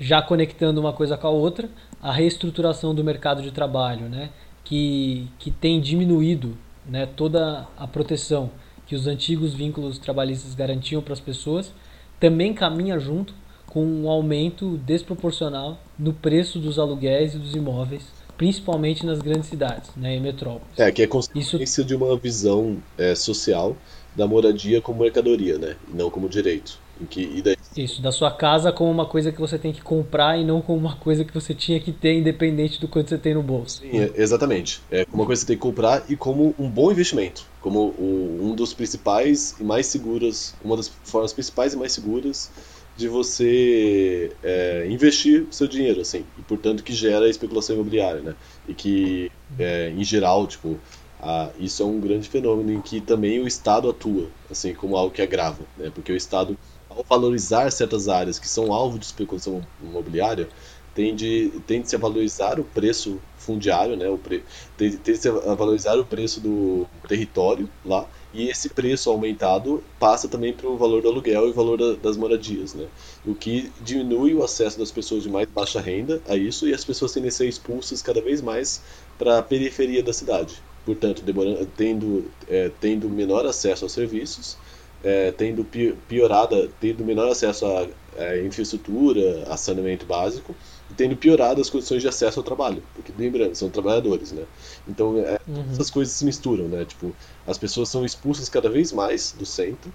Já conectando uma coisa com a outra, a reestruturação do mercado de trabalho, né? Que, que tem diminuído né, toda a proteção que os antigos vínculos trabalhistas garantiam para as pessoas, também caminha junto com um aumento desproporcional no preço dos aluguéis e dos imóveis, principalmente nas grandes cidades, né, em metrópoles. É, que é consequência Isso... de uma visão é, social da moradia como mercadoria, né, e não como direito. Que. Isso, da sua casa como uma coisa que você tem que comprar e não como uma coisa que você tinha que ter, independente do quanto você tem no bolso. Sim, é, exatamente. É como uma coisa que você tem que comprar e como um bom investimento. Como o, um dos principais e mais seguras, uma das formas principais e mais seguras de você é, investir seu dinheiro, assim, e portanto que gera especulação imobiliária, né? E que, é, em geral, tipo, a, isso é um grande fenômeno em que também o Estado atua, assim, como algo que agrava, né? Porque o Estado ao valorizar certas áreas que são alvo de especulação imobiliária, tende, tende-se a valorizar o preço fundiário, né, o pre, tende, tende a valorizar o preço do território lá, e esse preço aumentado passa também para o valor do aluguel e o valor da, das moradias, né? O que diminui o acesso das pessoas de mais baixa renda a isso e as pessoas tendem a ser expulsas cada vez mais para a periferia da cidade. Portanto, demorando, tendo, é, tendo menor acesso aos serviços é, tendo piorada, tendo menor acesso à, à, infraestrutura, a saneamento básico, e tendo piorado as condições de acesso ao trabalho, porque lembrando, são trabalhadores, né? Então é, uhum. essas coisas se misturam, né? Tipo, as pessoas são expulsas cada vez mais do centro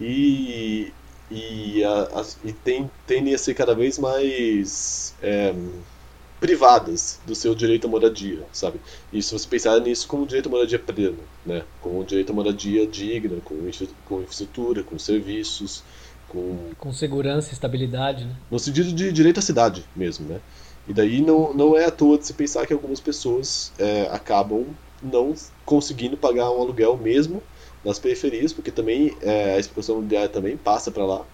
e e, a, a, e tem, tendem a ser cada vez mais é, privadas do seu direito à moradia, sabe? E se você pensar nisso como direito à moradia pleno, né? Como direito à moradia digna, com, com infraestrutura, com serviços, com... Com segurança e estabilidade, né? No sentido de direito à cidade mesmo, né? E daí não, não é à toa de se pensar que algumas pessoas é, acabam não conseguindo pagar um aluguel mesmo nas periferias, porque também é, a expansão imobiliária também passa para lá,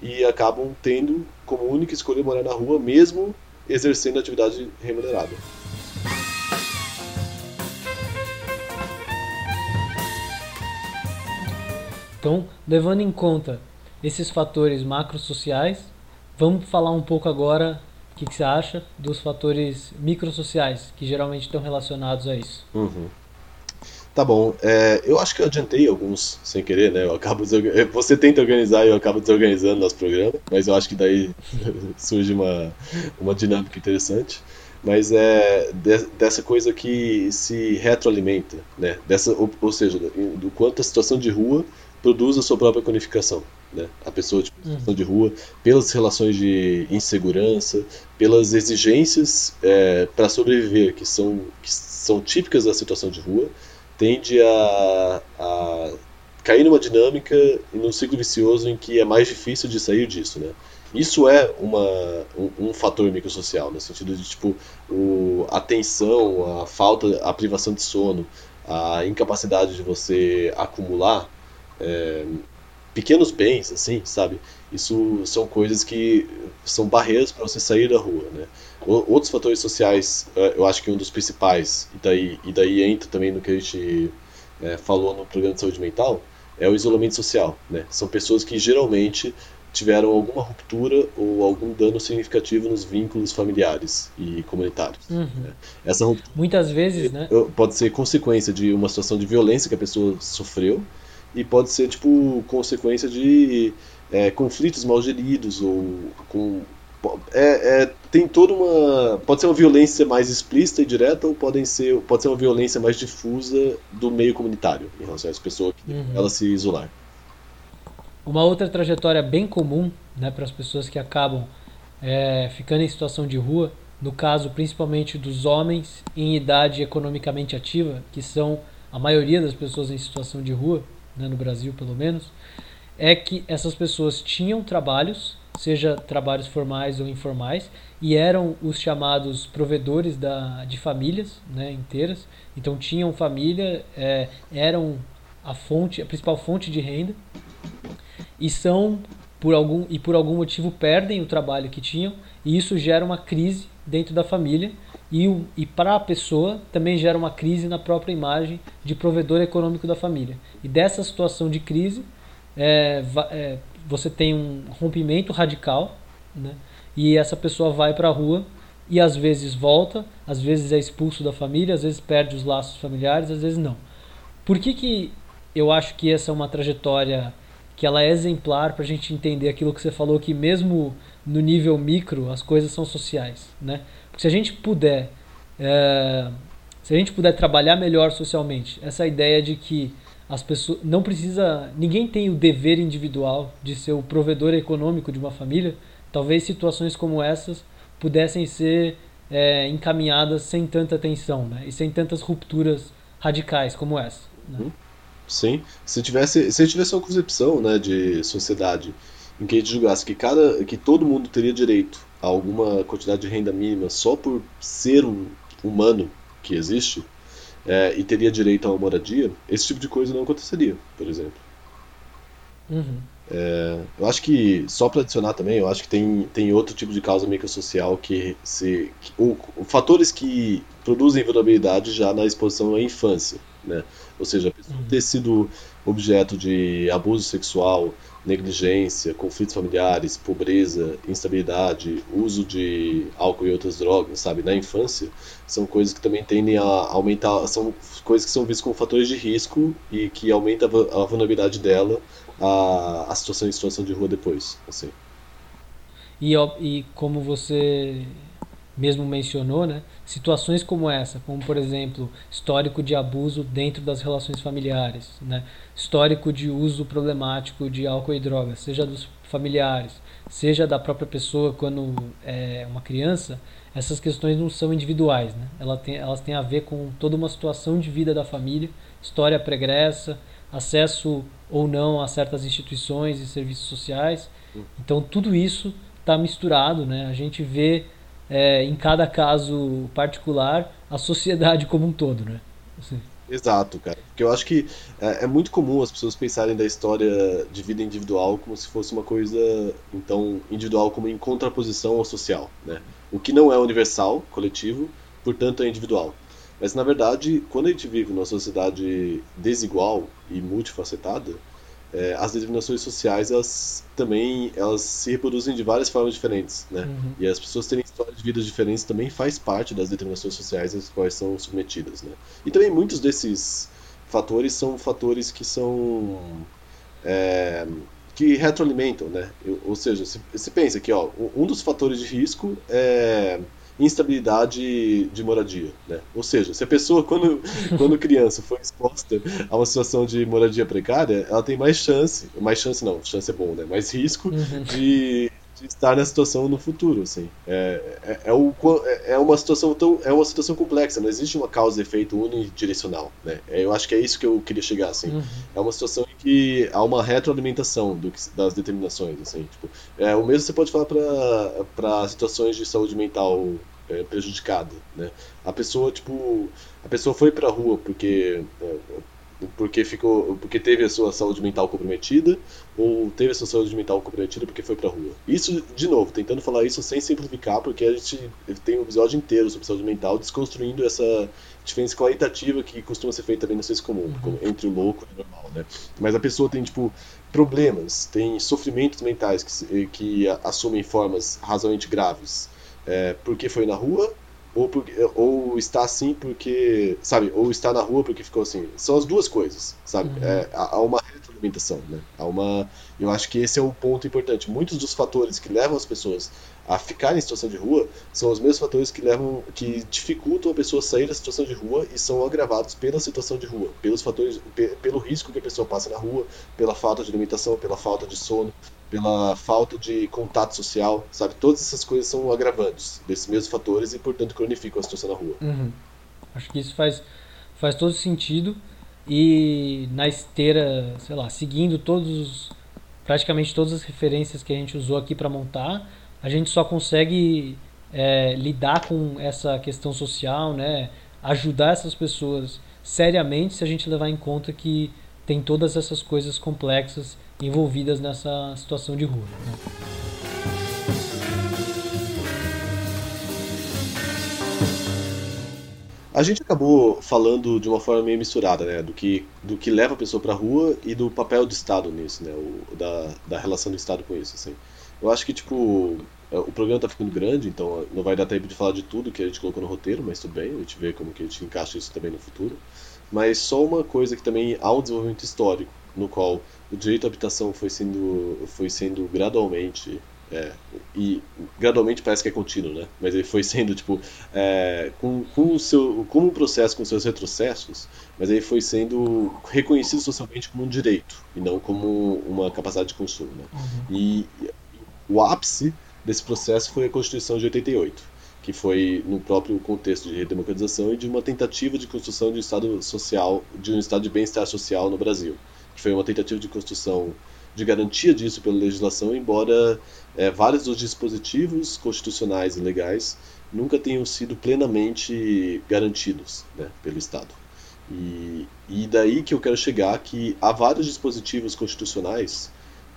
e acabam tendo como única escolha morar na rua, mesmo exercendo atividade remunerada. Então, levando em conta esses fatores macrosociais, vamos falar um pouco agora o que, que, você acha dos fatores microsociais que geralmente estão relacionados a isso. Uhum. Tá bom, é, eu acho que eu adiantei alguns sem querer, né? Eu acabo Você tenta organizar e eu acabo desorganizando nosso programa, mas eu acho que daí surge uma, uma dinâmica interessante. Mas é de, dessa coisa que se retroalimenta, né? Dessa, ou, ou, seja, do quanto a situação de rua produz a sua própria codificação. Né? A pessoa tipo, uhum. situação de rua, pelas relações de insegurança, pelas exigências é, para sobreviver que são, que são típicas da situação de rua tende a, a cair numa dinâmica e num ciclo vicioso em que é mais difícil de sair disso, né? Isso é uma, um, um fator microsocial, no sentido de, tipo, a tensão, a falta, a privação de sono, a incapacidade de você acumular é, pequenos bens, assim, sabe? Isso são coisas que são barreiras para você sair da rua, né? Outros fatores sociais, é, eu acho que um dos principais, e daí, e daí entra também no que a gente é, falou no programa de saúde mental, é o isolamento social, né? São pessoas que geralmente tiveram alguma ruptura ou algum dano significativo nos vínculos familiares e comunitários. Uhum. Né? Essa ruptura, Muitas vezes, né? Pode ser consequência de uma situação de violência que a pessoa sofreu, e pode ser tipo consequência de é, conflitos mal geridos ou com é, é, tem toda uma pode ser uma violência mais explícita e direta ou podem ser pode ser uma violência mais difusa do meio comunitário em relação a essa pessoa que uhum. ela se isolar uma outra trajetória bem comum né, para as pessoas que acabam é, ficando em situação de rua no caso principalmente dos homens em idade economicamente ativa que são a maioria das pessoas em situação de rua né, no Brasil pelo menos, é que essas pessoas tinham trabalhos, seja trabalhos formais ou informais, e eram os chamados provedores da, de famílias né, inteiras. Então tinham família, é, eram a fonte, a principal fonte de renda, e são por algum e por algum motivo perdem o trabalho que tinham, e isso gera uma crise dentro da família e, e para a pessoa também gera uma crise na própria imagem de provedor econômico da família. E dessa situação de crise, é, é, você tem um rompimento radical, né? e essa pessoa vai para a rua e às vezes volta, às vezes é expulso da família, às vezes perde os laços familiares, às vezes não. Por que, que eu acho que essa é uma trajetória que ela é exemplar para a gente entender aquilo que você falou, que mesmo no nível micro as coisas são sociais, né? Porque se a gente puder é, se a gente puder trabalhar melhor socialmente, essa ideia de que as pessoas não precisa, ninguém tem o dever individual de ser o provedor econômico de uma família, talvez situações como essas pudessem ser é, encaminhadas sem tanta tensão, né? E sem tantas rupturas radicais como essa. Né? Uhum. Sim, se tivesse, se tivesse uma concepção, né, de sociedade em que a gente julgasse que cada, que todo mundo teria direito a alguma quantidade de renda mínima só por ser um humano que existe é, e teria direito a uma moradia, esse tipo de coisa não aconteceria, por exemplo. Uhum. É, eu acho que, só para adicionar também, eu acho que tem, tem outro tipo de causa microsocial que se. Que, ou, fatores que produzem vulnerabilidade já na exposição à infância. Né? Ou seja, a pessoa uhum. ter sido objeto de abuso sexual, negligência, conflitos familiares, pobreza, instabilidade, uso de álcool e outras drogas, sabe, na infância, são coisas que também tendem a aumentar, são coisas que são vistas como fatores de risco e que aumenta a vulnerabilidade dela a situação em situação de rua depois, assim. E, e como você mesmo mencionou, né? Situações como essa, como por exemplo, histórico de abuso dentro das relações familiares, né? Histórico de uso problemático de álcool e drogas, seja dos familiares, seja da própria pessoa quando é uma criança, essas questões não são individuais, né? Elas têm, elas têm a ver com toda uma situação de vida da família, história pregressa, acesso ou não a certas instituições e serviços sociais. Então tudo isso está misturado, né? A gente vê é, em cada caso particular, a sociedade como um todo, né? Assim. Exato, cara. Porque eu acho que é, é, muito comum as pessoas pensarem da história de vida individual como se fosse uma coisa, então, individual como em contraposição ao social, né? O que não é universal, coletivo, portanto é individual. Mas na verdade, quando a gente vive numa sociedade desigual e multifacetada, é, as determinações sociais elas também elas se reproduzem de várias formas diferentes, né? Uhum. E as pessoas terem histórias de vidas diferentes também faz parte das determinações sociais às quais são submetidas, né? E também muitos desses fatores são fatores que são é, que retroalimentam, né? ou seja, se, se pensa que ó, um dos fatores de risco é instabilidade de moradia. Né? Ou seja, se a pessoa, quando, quando criança, foi exposta a uma situação de moradia precária, ela tem mais chance, mais chance não, chance é bom, né? mais risco uhum. de, de, estar na situação no futuro. Assim. É, é, é, o, é uma situação tão, é uma situação complexa, não existe uma causa e efeito unidirecional. Né? É, eu acho que é isso que eu queria chegar. Assim. Uhum. É uma situação em que há uma retroalimentação do das determinações. Assim. Tipo, é, o mesmo você pode falar para situações de saúde mental é, prejudicada, né? A pessoa tipo, a pessoa foi para a rua porque é, porque ficou porque teve a sua saúde mental comprometida ou teve a sua saúde mental comprometida porque foi para a rua. Isso de novo, tentando falar isso sem simplificar, porque a gente tem um episódio inteiro sobre saúde mental desconstruindo essa diferença qualitativa que costuma ser feita também no senso comum, uhum. entre o louco e o normal, né? Mas a pessoa tem tipo problemas, tem sofrimentos mentais que, que assumem formas razoavelmente graves é, porque foi na rua, ou, porque, ou está assim porque, sabe, ou está na rua porque ficou assim. São as duas coisas, sabe? Uhum. É, há uma retroalimentação, né? Há uma, eu acho que esse é um ponto importante. Muitos dos fatores que levam as pessoas a ficar em situação de rua são os mesmos fatores que levam, que dificultam a pessoa sair da situação de rua e são agravados pela situação de rua, pelos fatores, pelo risco que a pessoa passa na rua, pela falta de alimentação, pela falta de sono, pela falta de contato social, sabe? Todas essas coisas são agravantes desses mesmos fatores e, portanto, cronificam a situação na rua. Uhum. Acho que isso faz, faz todo sentido e na esteira, sei lá, seguindo todos praticamente todas as referências que a gente usou aqui para montar, a gente só consegue é, lidar com essa questão social, né? Ajudar essas pessoas seriamente se a gente levar em conta que tem todas essas coisas complexas envolvidas nessa situação de rua. Né? A gente acabou falando de uma forma meio misturada, né, do que, do que leva a pessoa para a rua e do papel do Estado nisso, né, o, da, da relação do Estado com isso, assim. Eu acho que, tipo, é, o programa tá ficando grande, então não vai dar tempo de falar de tudo que a gente colocou no roteiro, mas tudo bem, a gente vê como que a gente encaixa isso também no futuro. Mas só uma coisa que também há um desenvolvimento histórico, no qual o direito à habitação foi sendo, foi sendo gradualmente É, e gradualmente parece que é contínuo, né? Mas ele foi sendo, tipo, é, com, com o seu, como um processo com seus retrocessos, mas ele foi sendo reconhecido socialmente como um direito e não como uma capacidade de consumo, né? Uhum. E o ápice desse processo foi a Constituição de 88, que foi no próprio contexto de redemocratização e de uma tentativa de construção de um Estado social, de um Estado de bem-estar social no Brasil, foi uma tentativa de construção de garantia disso pela legislação, embora é, vários dos dispositivos constitucionais e legais nunca tenham sido plenamente garantidos né, pelo Estado. E, e daí que eu quero chegar que há vários dispositivos constitucionais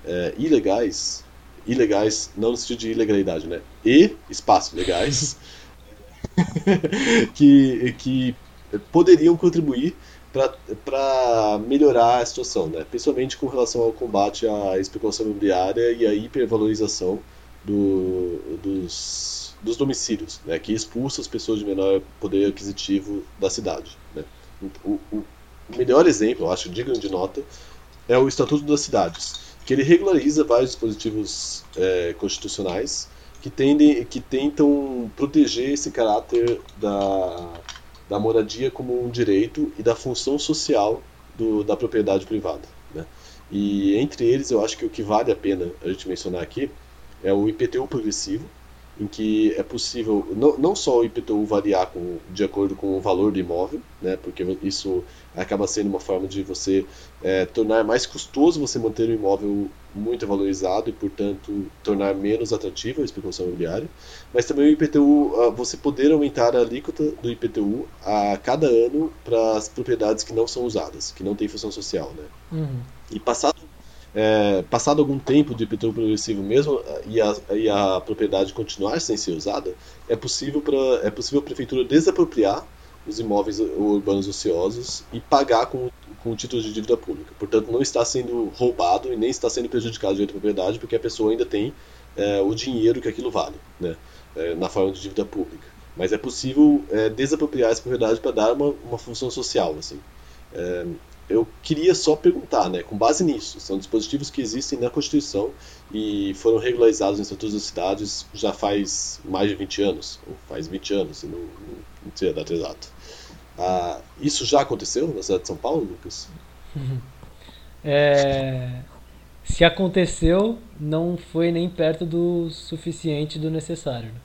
é, ilegais, ilegais não no sentido de ilegalidade, né, e espaço legais, que, que poderiam contribuir para melhorar a situação, né? principalmente com relação ao combate à especulação imobiliária e à hipervalorização do, dos, dos domicílios, né? que expulsa as pessoas de menor poder aquisitivo da cidade. Né? O, o, melhor exemplo, eu acho, digno de nota, é o Estatuto das Cidades, que ele regulariza vários dispositivos é, constitucionais que, tendem, que tentam proteger esse caráter da da moradia como um direito e da função social do, da propriedade privada. Né? E entre eles, eu acho que o que vale a pena a gente mencionar aqui é o IPTU progressivo, em que é possível não, não só o IPTU variar com, de acordo com o valor do imóvel, né, porque isso acaba sendo uma forma de você é, tornar mais custoso você manter o imóvel muito valorizado e, portanto, tornar menos atrativo a especulação imobiliária, mas também o IPTU, ah, você poder aumentar a alíquota do IPTU a cada ano para as propriedades que não são usadas, que não têm função social. Né? Uhum. E passado é, passado algum tempo de IPTU progressivo mesmo e a, e a propriedade continuar sem ser usada, é possível, pra, é possível a prefeitura desapropriar os imóveis urbanos ociosos e pagar com, com títulos de dívida pública. Portanto, não está sendo roubado e nem está sendo prejudicado o direito de propriedade, porque a pessoa ainda tem é, o dinheiro que aquilo vale, né, é, na forma de dívida pública. Mas é possível é, desapropriar essa propriedade para dar uma, uma função social. Assim. É, eu queria só perguntar, né, com base nisso, são dispositivos que existem na Constituição e foram regularizados em estatutos das cidades já faz mais de 20 anos, ou faz 20 anos, não, não sei a data exata. Ah, isso já aconteceu na cidade de São Paulo, Lucas? É, se aconteceu, não foi nem perto do suficiente do necessário. Né?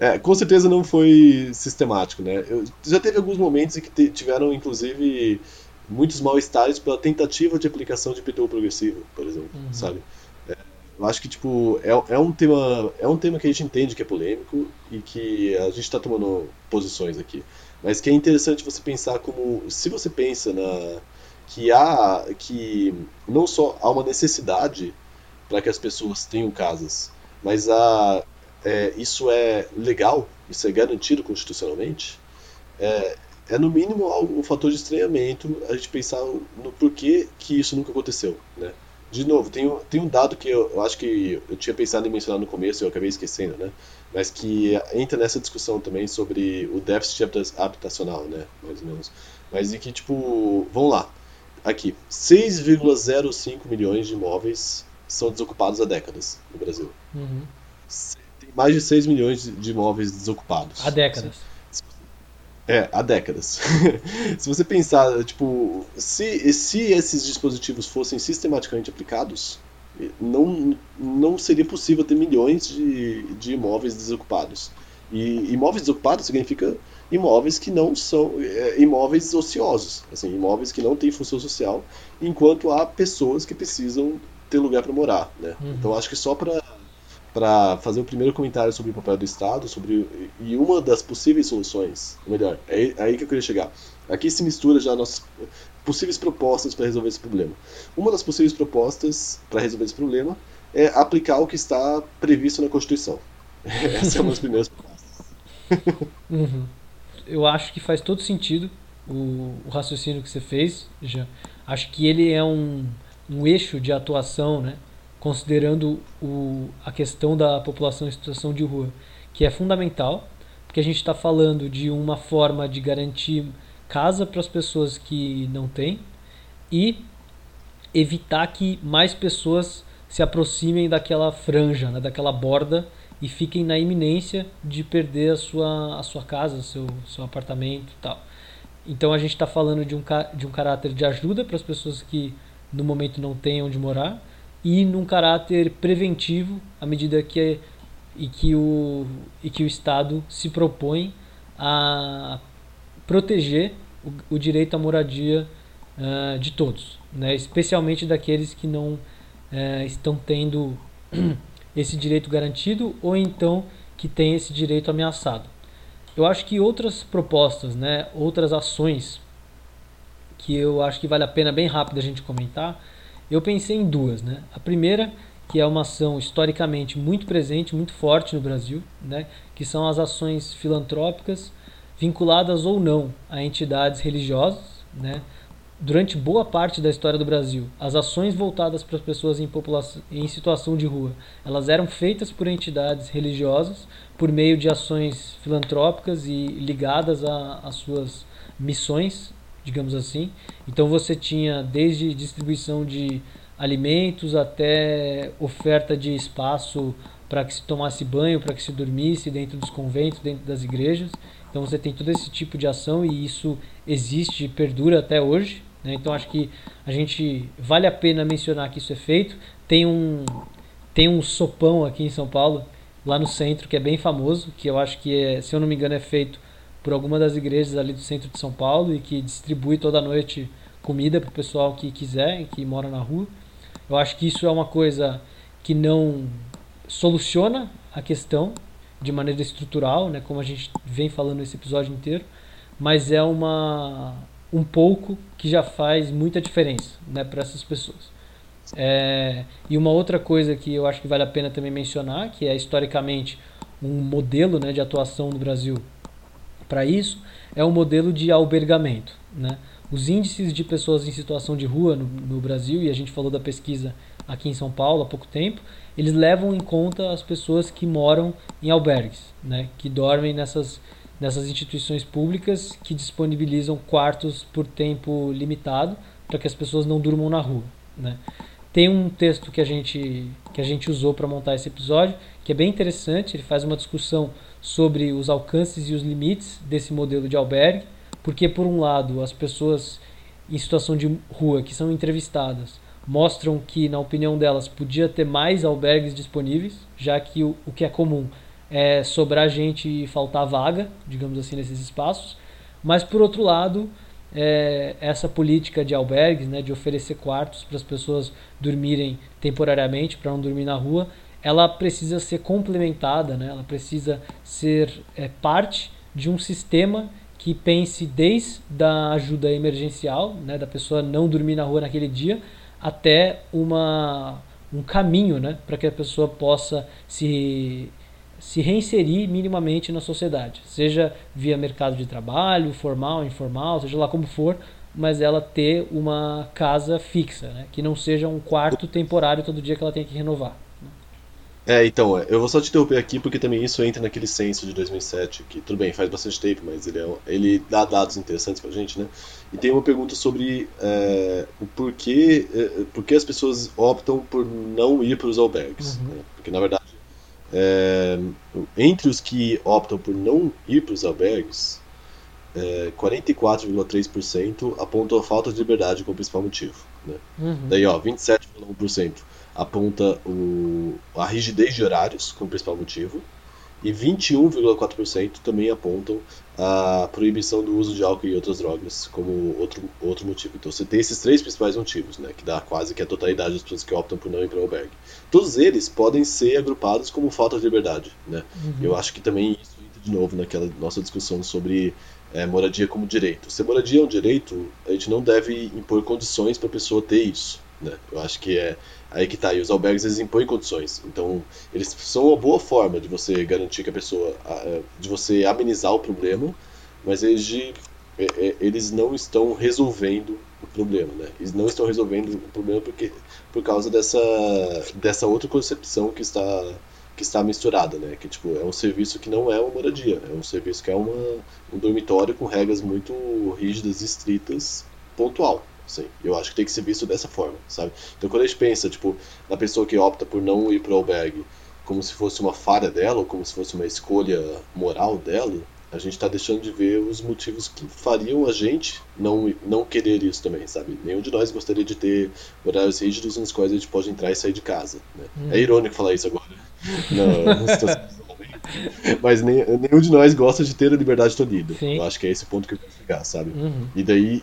É, com certeza não foi sistemático, né? Eu, já teve alguns momentos em que tiveram, inclusive, muitos mal-estares pela tentativa de aplicação de IPTU progressivo, por exemplo, uhum. sabe? É, eu acho que, tipo, é, é, um tema, é um tema que a gente entende que é polêmico e que a gente está tomando posições aqui. Mas que é interessante você pensar como, se você pensa na que há, que não só há uma necessidade para que as pessoas tenham casas, mas há, é, isso é legal, isso é garantido constitucionalmente, é, é no mínimo um fator de estranhamento a gente pensar no porquê que isso nunca aconteceu, né? De novo, tem, tem um dado que eu, eu, acho que eu tinha pensado em mencionar no começo e eu acabei esquecendo, né? Mas que entra nessa discussão também sobre o déficit habitacional, né? Mais ou menos. Mas de que, tipo, vamos lá. Aqui, 6,05 milhões de imóveis são desocupados há décadas no Brasil. Uhum. Tem mais de 6 milhões de imóveis desocupados. Há décadas. É, há décadas. se você pensar, tipo, se, se esses dispositivos fossem sistematicamente aplicados, não, não seria possível ter milhões de, de imóveis desocupados. E imóveis desocupados significa imóveis que não são é, imóveis ociosos, assim, imóveis que não têm função social, enquanto há pessoas que precisam ter lugar para morar, né? Uhum. Então acho que só para para fazer o primeiro comentário sobre o papel do Estado, sobre e uma das possíveis soluções, ou melhor, é, é aí que eu queria chegar. Aqui se mistura já nossas possíveis propostas para resolver esse problema. Uma das possíveis propostas para resolver esse problema é aplicar o que está previsto na Constituição. Essa é uma das primeiras propostas. Uhum. Eu acho que faz todo sentido o, o raciocínio que você fez, já. Acho que ele é um, um eixo de atuação, né? considerando o, a questão da população em situação de rua, que é fundamental, porque a gente está falando de uma forma de garantir casa para as pessoas que não têm e evitar que mais pessoas se aproximem daquela franja, né, daquela borda e fiquem na iminência de perder a sua, a sua casa, seu, seu apartamento e tal. Então a gente está falando de um, de um caráter de ajuda para as pessoas que no momento não têm onde morar e num caráter preventivo à medida que e que o e que o Estado se propõe a proteger o, o direito à moradia uh, de todos, né? especialmente daqueles que não uh, estão tendo esse direito garantido ou então que tem esse direito ameaçado. Eu acho que outras propostas, né, outras ações que eu acho que vale a pena bem rápido a gente comentar, eu pensei em duas. Né? A primeira, que é uma ação historicamente muito presente, muito forte no Brasil, né? que são as ações filantrópicas vinculadas ou não a entidades religiosas, né? durante boa parte da história do Brasil, as ações voltadas para as pessoas em, em situação de rua, elas eram feitas por entidades religiosas por meio de ações filantrópicas e ligadas às suas missões, digamos assim. Então você tinha desde distribuição de alimentos até oferta de espaço para que se tomasse banho, para que se dormisse dentro dos conventos, dentro das igrejas. Então você tem todo esse tipo de ação e isso existe e perdura até hoje. Né? Então acho que a gente vale a pena mencionar que isso é feito. Tem um tem um sopão aqui em São Paulo, lá no centro, que é bem famoso, que eu acho que é, se eu não me engano é feito por alguma das igrejas ali do centro de São Paulo e que distribui toda noite comida para o pessoal que quiser, que mora na rua. Eu acho que isso é uma coisa que não soluciona a questão de maneira estrutural, né, como a gente vem falando esse episódio inteiro, mas é uma um pouco que já faz muita diferença né, para essas pessoas. É, e uma outra coisa que eu acho que vale a pena também mencionar, que é historicamente um modelo né, de atuação no Brasil para isso, é o modelo de albergamento. Né? Os índices de pessoas em situação de rua no, no Brasil, e a gente falou da pesquisa aqui em São Paulo há pouco tempo, eles levam em conta as pessoas que moram em albergues, né, que dormem nessas nessas instituições públicas que disponibilizam quartos por tempo limitado para que as pessoas não durmam na rua. Né? Tem um texto que a gente, que a gente usou para montar esse episódio, que é bem interessante, ele faz uma discussão sobre os alcances e os limites desse modelo de albergue, porque por um lado as pessoas em situação de rua que são entrevistadas mostram que, na opinião delas, podia ter mais albergues disponíveis, já que o, o que é comum é, sobrar gente e faltar vaga, digamos assim, nesses espaços. Mas, por outro lado, é, essa política de albergues, né, de oferecer quartos para as pessoas dormirem temporariamente, para não dormir na rua, ela precisa ser complementada, né, ela precisa ser é, parte de um sistema que pense desde a ajuda emergencial, né, da pessoa não dormir na rua naquele dia, até uma, um caminho né, para que a pessoa possa se se reinserir minimamente na sociedade, seja via mercado de trabalho, formal, informal, seja lá como for, mas ela ter uma casa fixa, né? que não seja um quarto temporário todo dia que ela tem que renovar. É, então, é, eu vou só te interromper aqui porque também isso entra naquele censo de 2007, que tudo bem, faz bastante tempo, mas ele, é, ele dá dados interessantes pra gente, né? E tem uma pergunta sobre é, o porquê, é, porquê as pessoas optam por não ir para os albergues. Uhum. Né? Porque, na verdade, é, entre os que optam por não ir para os albergues, é, 44,3% apontam a falta de liberdade como principal motivo. Né? Uhum. Daí, ó, 27,1% aponta o, a rigidez de horários como principal motivo e 21,4% também apontam a proibição do uso de álcool e outras drogas como outro, outro motivo. Então você tem esses três principais motivos, né, que dá quase que a totalidade das pessoas que optam por não ir para o albergue. Todos eles podem ser agrupados como falta de liberdade. Né? Uhum. Eu acho que também isso entra de novo naquela nossa discussão sobre é, moradia como direito. Se moradia é um direito, a gente não deve impor condições para a pessoa ter isso. Né? Eu acho que é aí que tá. E os albergues eles impõem condições. Então, eles são uma boa forma de você garantir que a pessoa. É, de você amenizar o problema, mas eles, de, é, é, eles não estão resolvendo o problema, né? Eles não estão resolvendo o problema porque, por causa dessa, dessa outra concepção que está que está misturada, né? Que tipo é um serviço que não é uma moradia, é um serviço que é uma, um dormitório com regras muito rígidas e estritas, pontual Sim, eu acho que tem que ser visto dessa forma, sabe? Então quando a gente pensa, tipo, na pessoa que opta por não ir pro albergue como se fosse uma falha dela, ou como se fosse uma escolha moral dela, a gente está deixando de ver os motivos que fariam a gente não, não querer isso também, sabe? Nenhum de nós gostaria de ter horários rígidos nos quais a gente pode entrar e sair de casa. Né? Hum. É irônico falar isso agora. Não, mas nenhum de nós gosta de ter a liberdade tolhida. Eu acho que é esse ponto que eu quero chegar, sabe? Uhum. E daí,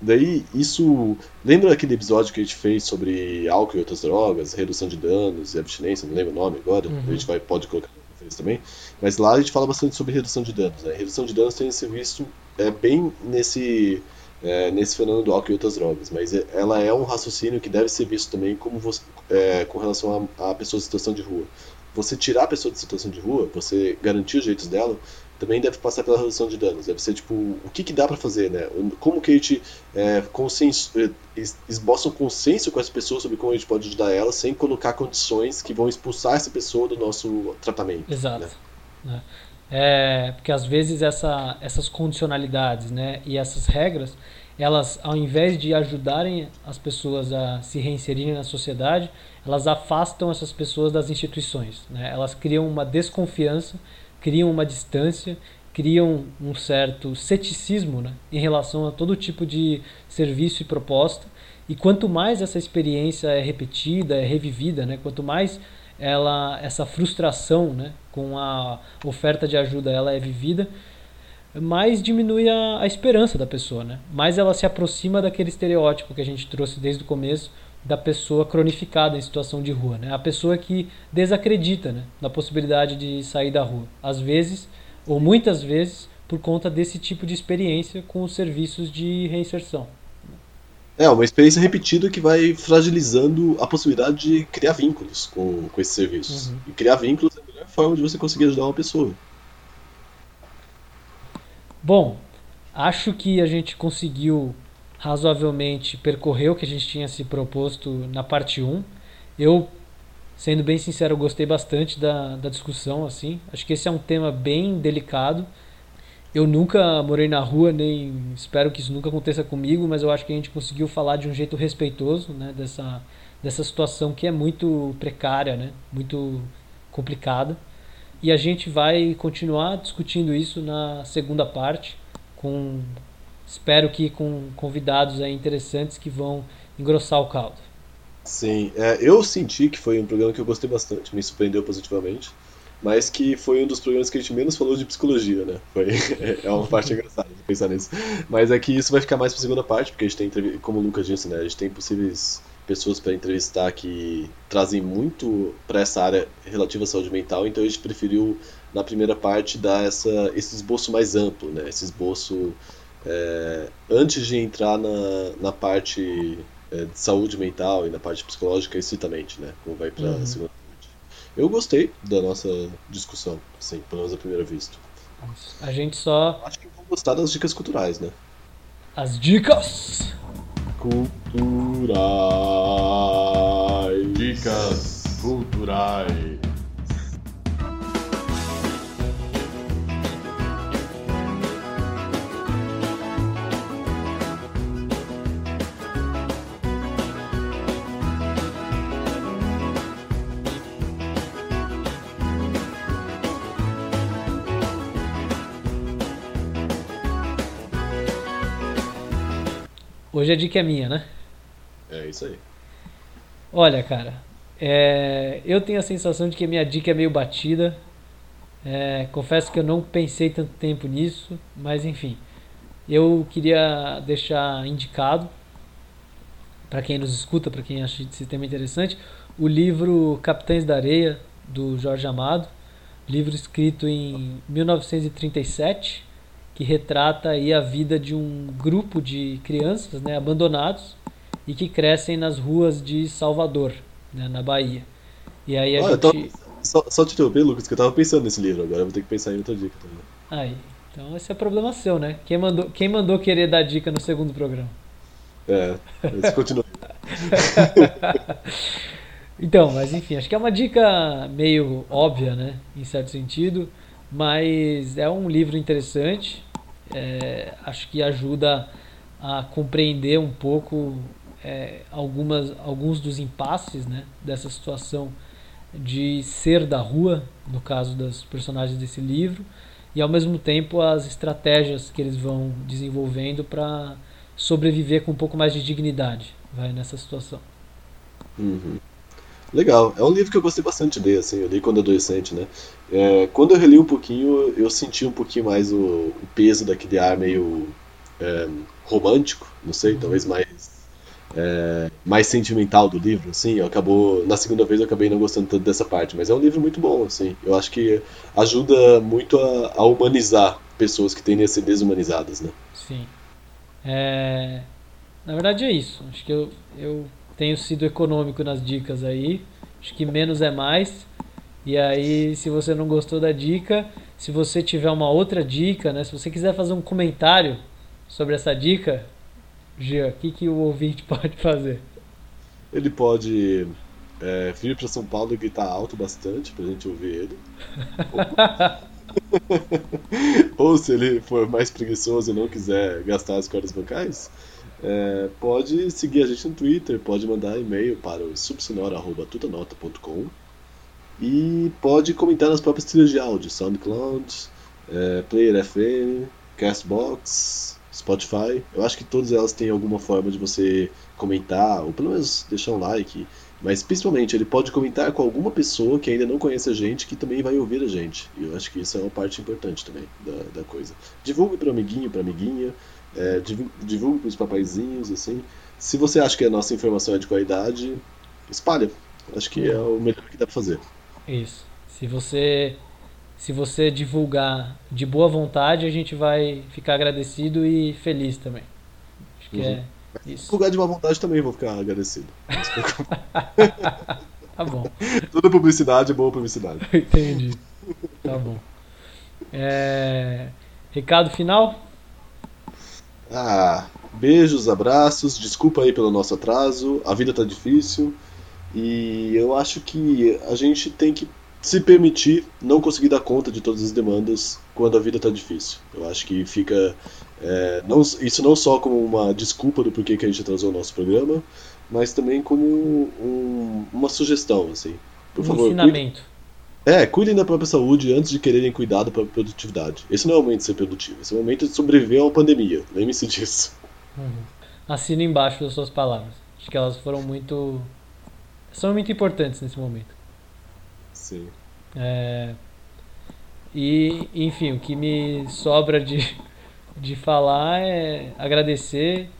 daí isso. Lembra aquele episódio que a gente fez sobre álcool e outras drogas, redução de danos e abstinência? Não lembro o nome agora. Uhum. A gente vai, pode colocar também. Mas lá a gente fala bastante sobre redução de danos. Né? Redução de danos tem ser visto é, bem nesse, é, nesse fenômeno do álcool e outras drogas. Mas é, ela é um raciocínio que deve ser visto também como você, é, com relação a, a pessoas em situação de rua. Você tirar a pessoa de situação de rua, você garantir os direitos dela, também deve passar pela redução de danos. Deve ser tipo, o que, que dá para fazer, né? Como que a gente é, consenso, é, esboça um consenso com as pessoas sobre como a gente pode ajudar elas sem colocar condições que vão expulsar essa pessoa do nosso tratamento. Exato. Né? É, porque às vezes essa, essas condicionalidades né, e essas regras, elas ao invés de ajudarem as pessoas a se reinserirem na sociedade, elas afastam essas pessoas das instituições. Né? Elas criam uma desconfiança criam uma distância, criam um certo ceticismo né, em relação a todo tipo de serviço e proposta. E quanto mais essa experiência é repetida, é revivida, né, quanto mais ela, essa frustração né, com a oferta de ajuda ela é vivida, mais diminui a, a esperança da pessoa, né? mais ela se aproxima daquele estereótipo que a gente trouxe desde o começo da pessoa cronificada em situação de rua, né? A pessoa que desacredita, né, na possibilidade de sair da rua. Às vezes, ou muitas vezes, por conta desse tipo de experiência com os serviços de reinserção. É, uma experiência repetida que vai fragilizando a possibilidade de criar vínculos com, com esses serviços. Uhum. E criar vínculos é a melhor forma de você conseguir ajudar uma pessoa. Bom, acho que a gente conseguiu razoavelmente percorreu o que a gente tinha se proposto na parte 1. Eu, sendo bem sincero, gostei bastante da, da discussão. assim. Acho que esse é um tema bem delicado. Eu nunca morei na rua, nem espero que isso nunca aconteça comigo, mas eu acho que a gente conseguiu falar de um jeito respeitoso né, dessa, dessa situação que é muito precária, né, muito complicada. E a gente vai continuar discutindo isso na segunda parte, com espero que com convidados aí interessantes que vão engrossar o caldo. Sim, é, eu senti que foi um programa que eu gostei bastante, me surpreendeu positivamente, mas que foi um dos programas que a gente menos falou de psicologia, né? Foi, é uma parte engraçada de pensar nisso. Mas é que isso vai ficar mais para a segunda parte, porque a gente tem, como o Lucas disse, né? A gente tem possíveis pessoas para entrevistar que trazem muito para essa área relativa à saúde mental, então a gente preferiu na primeira parte dar essa, esse esboço mais amplo, né? Esse esboço é, antes de entrar na, na parte é, de saúde mental e na parte psicológica explicitamente, né? Como vai para uhum. a segunda parte. Eu gostei da nossa discussão, assim, pelo menos à primeira vista. A gente só. Acho que vão gostar das dicas culturais, né? As dicas! Culturais! Dicas culturais! Hoje a dica é minha, né? É isso aí. Olha, cara, é, eu tenho a sensação de que a minha dica é meio batida. É, confesso que eu não pensei tanto tempo nisso, mas enfim. Eu queria deixar indicado, para quem nos escuta, para quem acha esse tema interessante, o livro Capitães da Areia, do Jorge Amado. Livro escrito em 1937 que retrata aí a vida de um grupo de crianças né, abandonados e que crescem nas ruas de Salvador, né, na Bahia. E aí a ah, gente... Só, só te interromper, Lucas, que eu tava pensando nesse livro, agora eu vou ter que pensar em outra dica também. Aí, então esse é problema seu, né? Quem mandou, quem mandou querer dar dica no segundo programa? É, isso continua. então, mas enfim, acho que é uma dica meio óbvia, né? Em certo sentido. Mas é um livro interessante. É, acho que ajuda a compreender um pouco é, algumas, alguns dos impasses né, dessa situação de ser da rua, no caso das personagens desse livro, e ao mesmo tempo as estratégias que eles vão desenvolvendo para sobreviver com um pouco mais de dignidade vai nessa situação. Uhum. Legal, é um livro que eu gostei bastante de ler, assim, eu li quando adolescente, né? É, quando eu reli um pouquinho, eu senti um pouquinho mais o, o peso daquele ar meio é, romântico, não sei, talvez mais é, mais sentimental do livro, assim, acabou na segunda vez eu acabei não gostando tanto dessa parte, mas é um livro muito bom, assim, eu acho que ajuda muito a, a humanizar pessoas que tendem a ser desumanizadas, né? Sim. É, na verdade é isso. Acho que eu, eu tenho sido econômico nas dicas aí. Acho que menos é mais. E aí, se você não gostou da dica, se você tiver uma outra dica, né? Se você quiser fazer um comentário sobre essa dica, Gia, o que, que o ouvinte pode fazer? Ele pode é, vir para São Paulo e gritar alto bastante pra gente ouvir ele. Ou se ele for mais preguiçoso e não quiser gastar as cordas bancais, é, pode seguir a gente no Twitter, pode mandar e-mail para o subsonora.tutanota.com e pode comentar nas próprias trilhas de áudio, SoundCloud, é, Player FM, Castbox, Spotify. Eu acho que todas elas têm alguma forma de você comentar, ou pelo menos deixar um like. Mas principalmente ele pode comentar com alguma pessoa que ainda não conhece a gente, que também vai ouvir a gente. E eu acho que isso é uma parte importante também da, da coisa. Divulgue para amiguinho, para amiguinha. É, divulgue para os papaizinhos, assim. Se você acha que a nossa informação é de qualidade, espalha. Acho que é o melhor que dá para fazer. Isso. Se você se você divulgar de boa vontade, a gente vai ficar agradecido e feliz também. Acho que uhum. é isso. Divulgar de boa vontade também vou ficar agradecido. tá bom. Toda publicidade é boa publicidade. Entendi. Tá bom. É... Recado final? Ah, beijos, abraços, desculpa aí pelo nosso atraso, a vida tá difícil e eu acho que a gente tem que se permitir não conseguir dar conta de todas as demandas quando a vida tá difícil. Eu acho que fica é, não, isso não só como uma desculpa do porquê que a gente atrasou o nosso programa, mas também como um, uma sugestão, assim. Por um favor, ensinamento. Cuide... É, cuidem da própria saúde antes de quererem cuidar da própria produtividade. Esse não é o momento de ser produtivo, esse é o momento de sobreviver a uma pandemia. Lembre-se disso. Uhum. Assina embaixo das suas palavras. Acho que elas foram muito. são muito importantes nesse momento. Sim. É... E, enfim, o que me sobra de, de falar é agradecer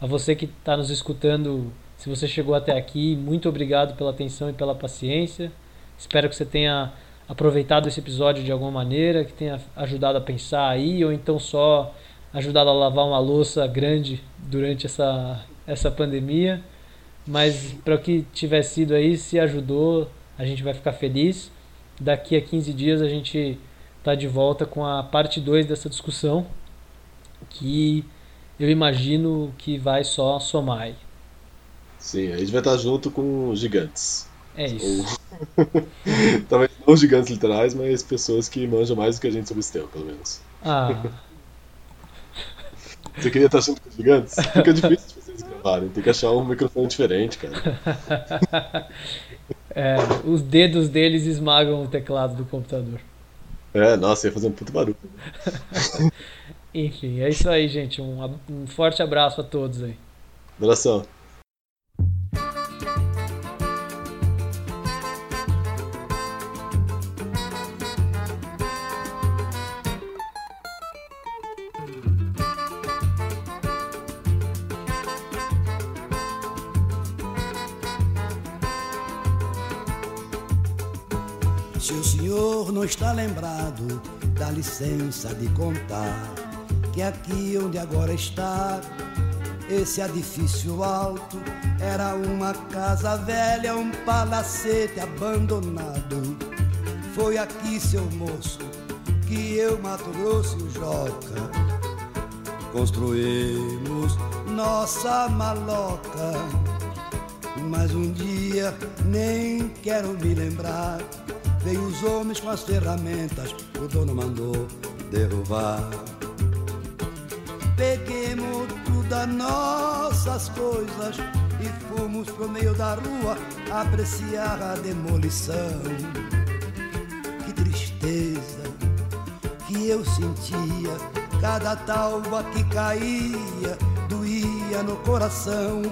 a você que está nos escutando. Se você chegou até aqui, muito obrigado pela atenção e pela paciência. Espero que você tenha aproveitado esse episódio de alguma maneira, que tenha ajudado a pensar aí, ou então só ajudado a lavar uma louça grande durante essa, essa pandemia. Mas para o que tiver sido aí, se ajudou, a gente vai ficar feliz. Daqui a 15 dias a gente está de volta com a parte 2 dessa discussão, que eu imagino que vai só somar aí. Sim, a gente vai estar junto com gigantes. É isso. Talvez não gigantes literais, mas pessoas que manjam mais do que a gente sobre esse tema, pelo menos. Ah. Você queria estar junto com os gigantes? Fica difícil de vocês gravarem, tem que achar um microfone diferente, cara. É, os dedos deles esmagam o teclado do computador. É, nossa, ia fazer um puto barulho. Enfim, é isso aí, gente. Um, um forte abraço a todos aí. Abração. Lembrado, dá licença de contar que aqui onde agora está, esse edifício alto era uma casa velha, um palacete abandonado. Foi aqui, seu moço, que eu, Mato Grosso o Joca construímos nossa maloca. Mas um dia nem quero me lembrar Veio os homens com as ferramentas, o dono mandou derrubar. Peguemos tudo das nossas coisas e fomos pro meio da rua apreciar a demolição. Que tristeza que eu sentia, cada talva que caía doía no coração.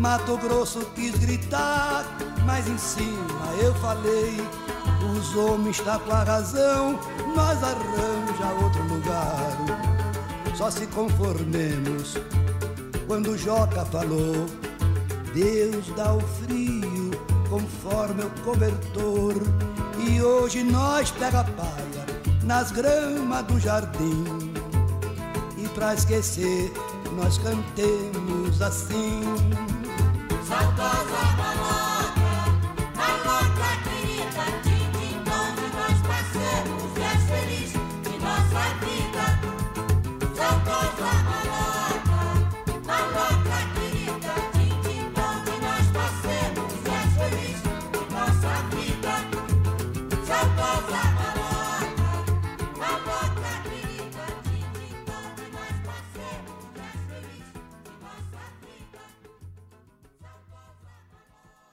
Mato Grosso quis gritar, mas em cima eu falei: os homens estão tá com a razão, nós arranja outro lugar. Só se conformemos quando Joca falou: Deus dá o frio conforme o cobertor. E hoje nós pega palha nas gramas do jardim. E pra esquecer, nós cantemos assim.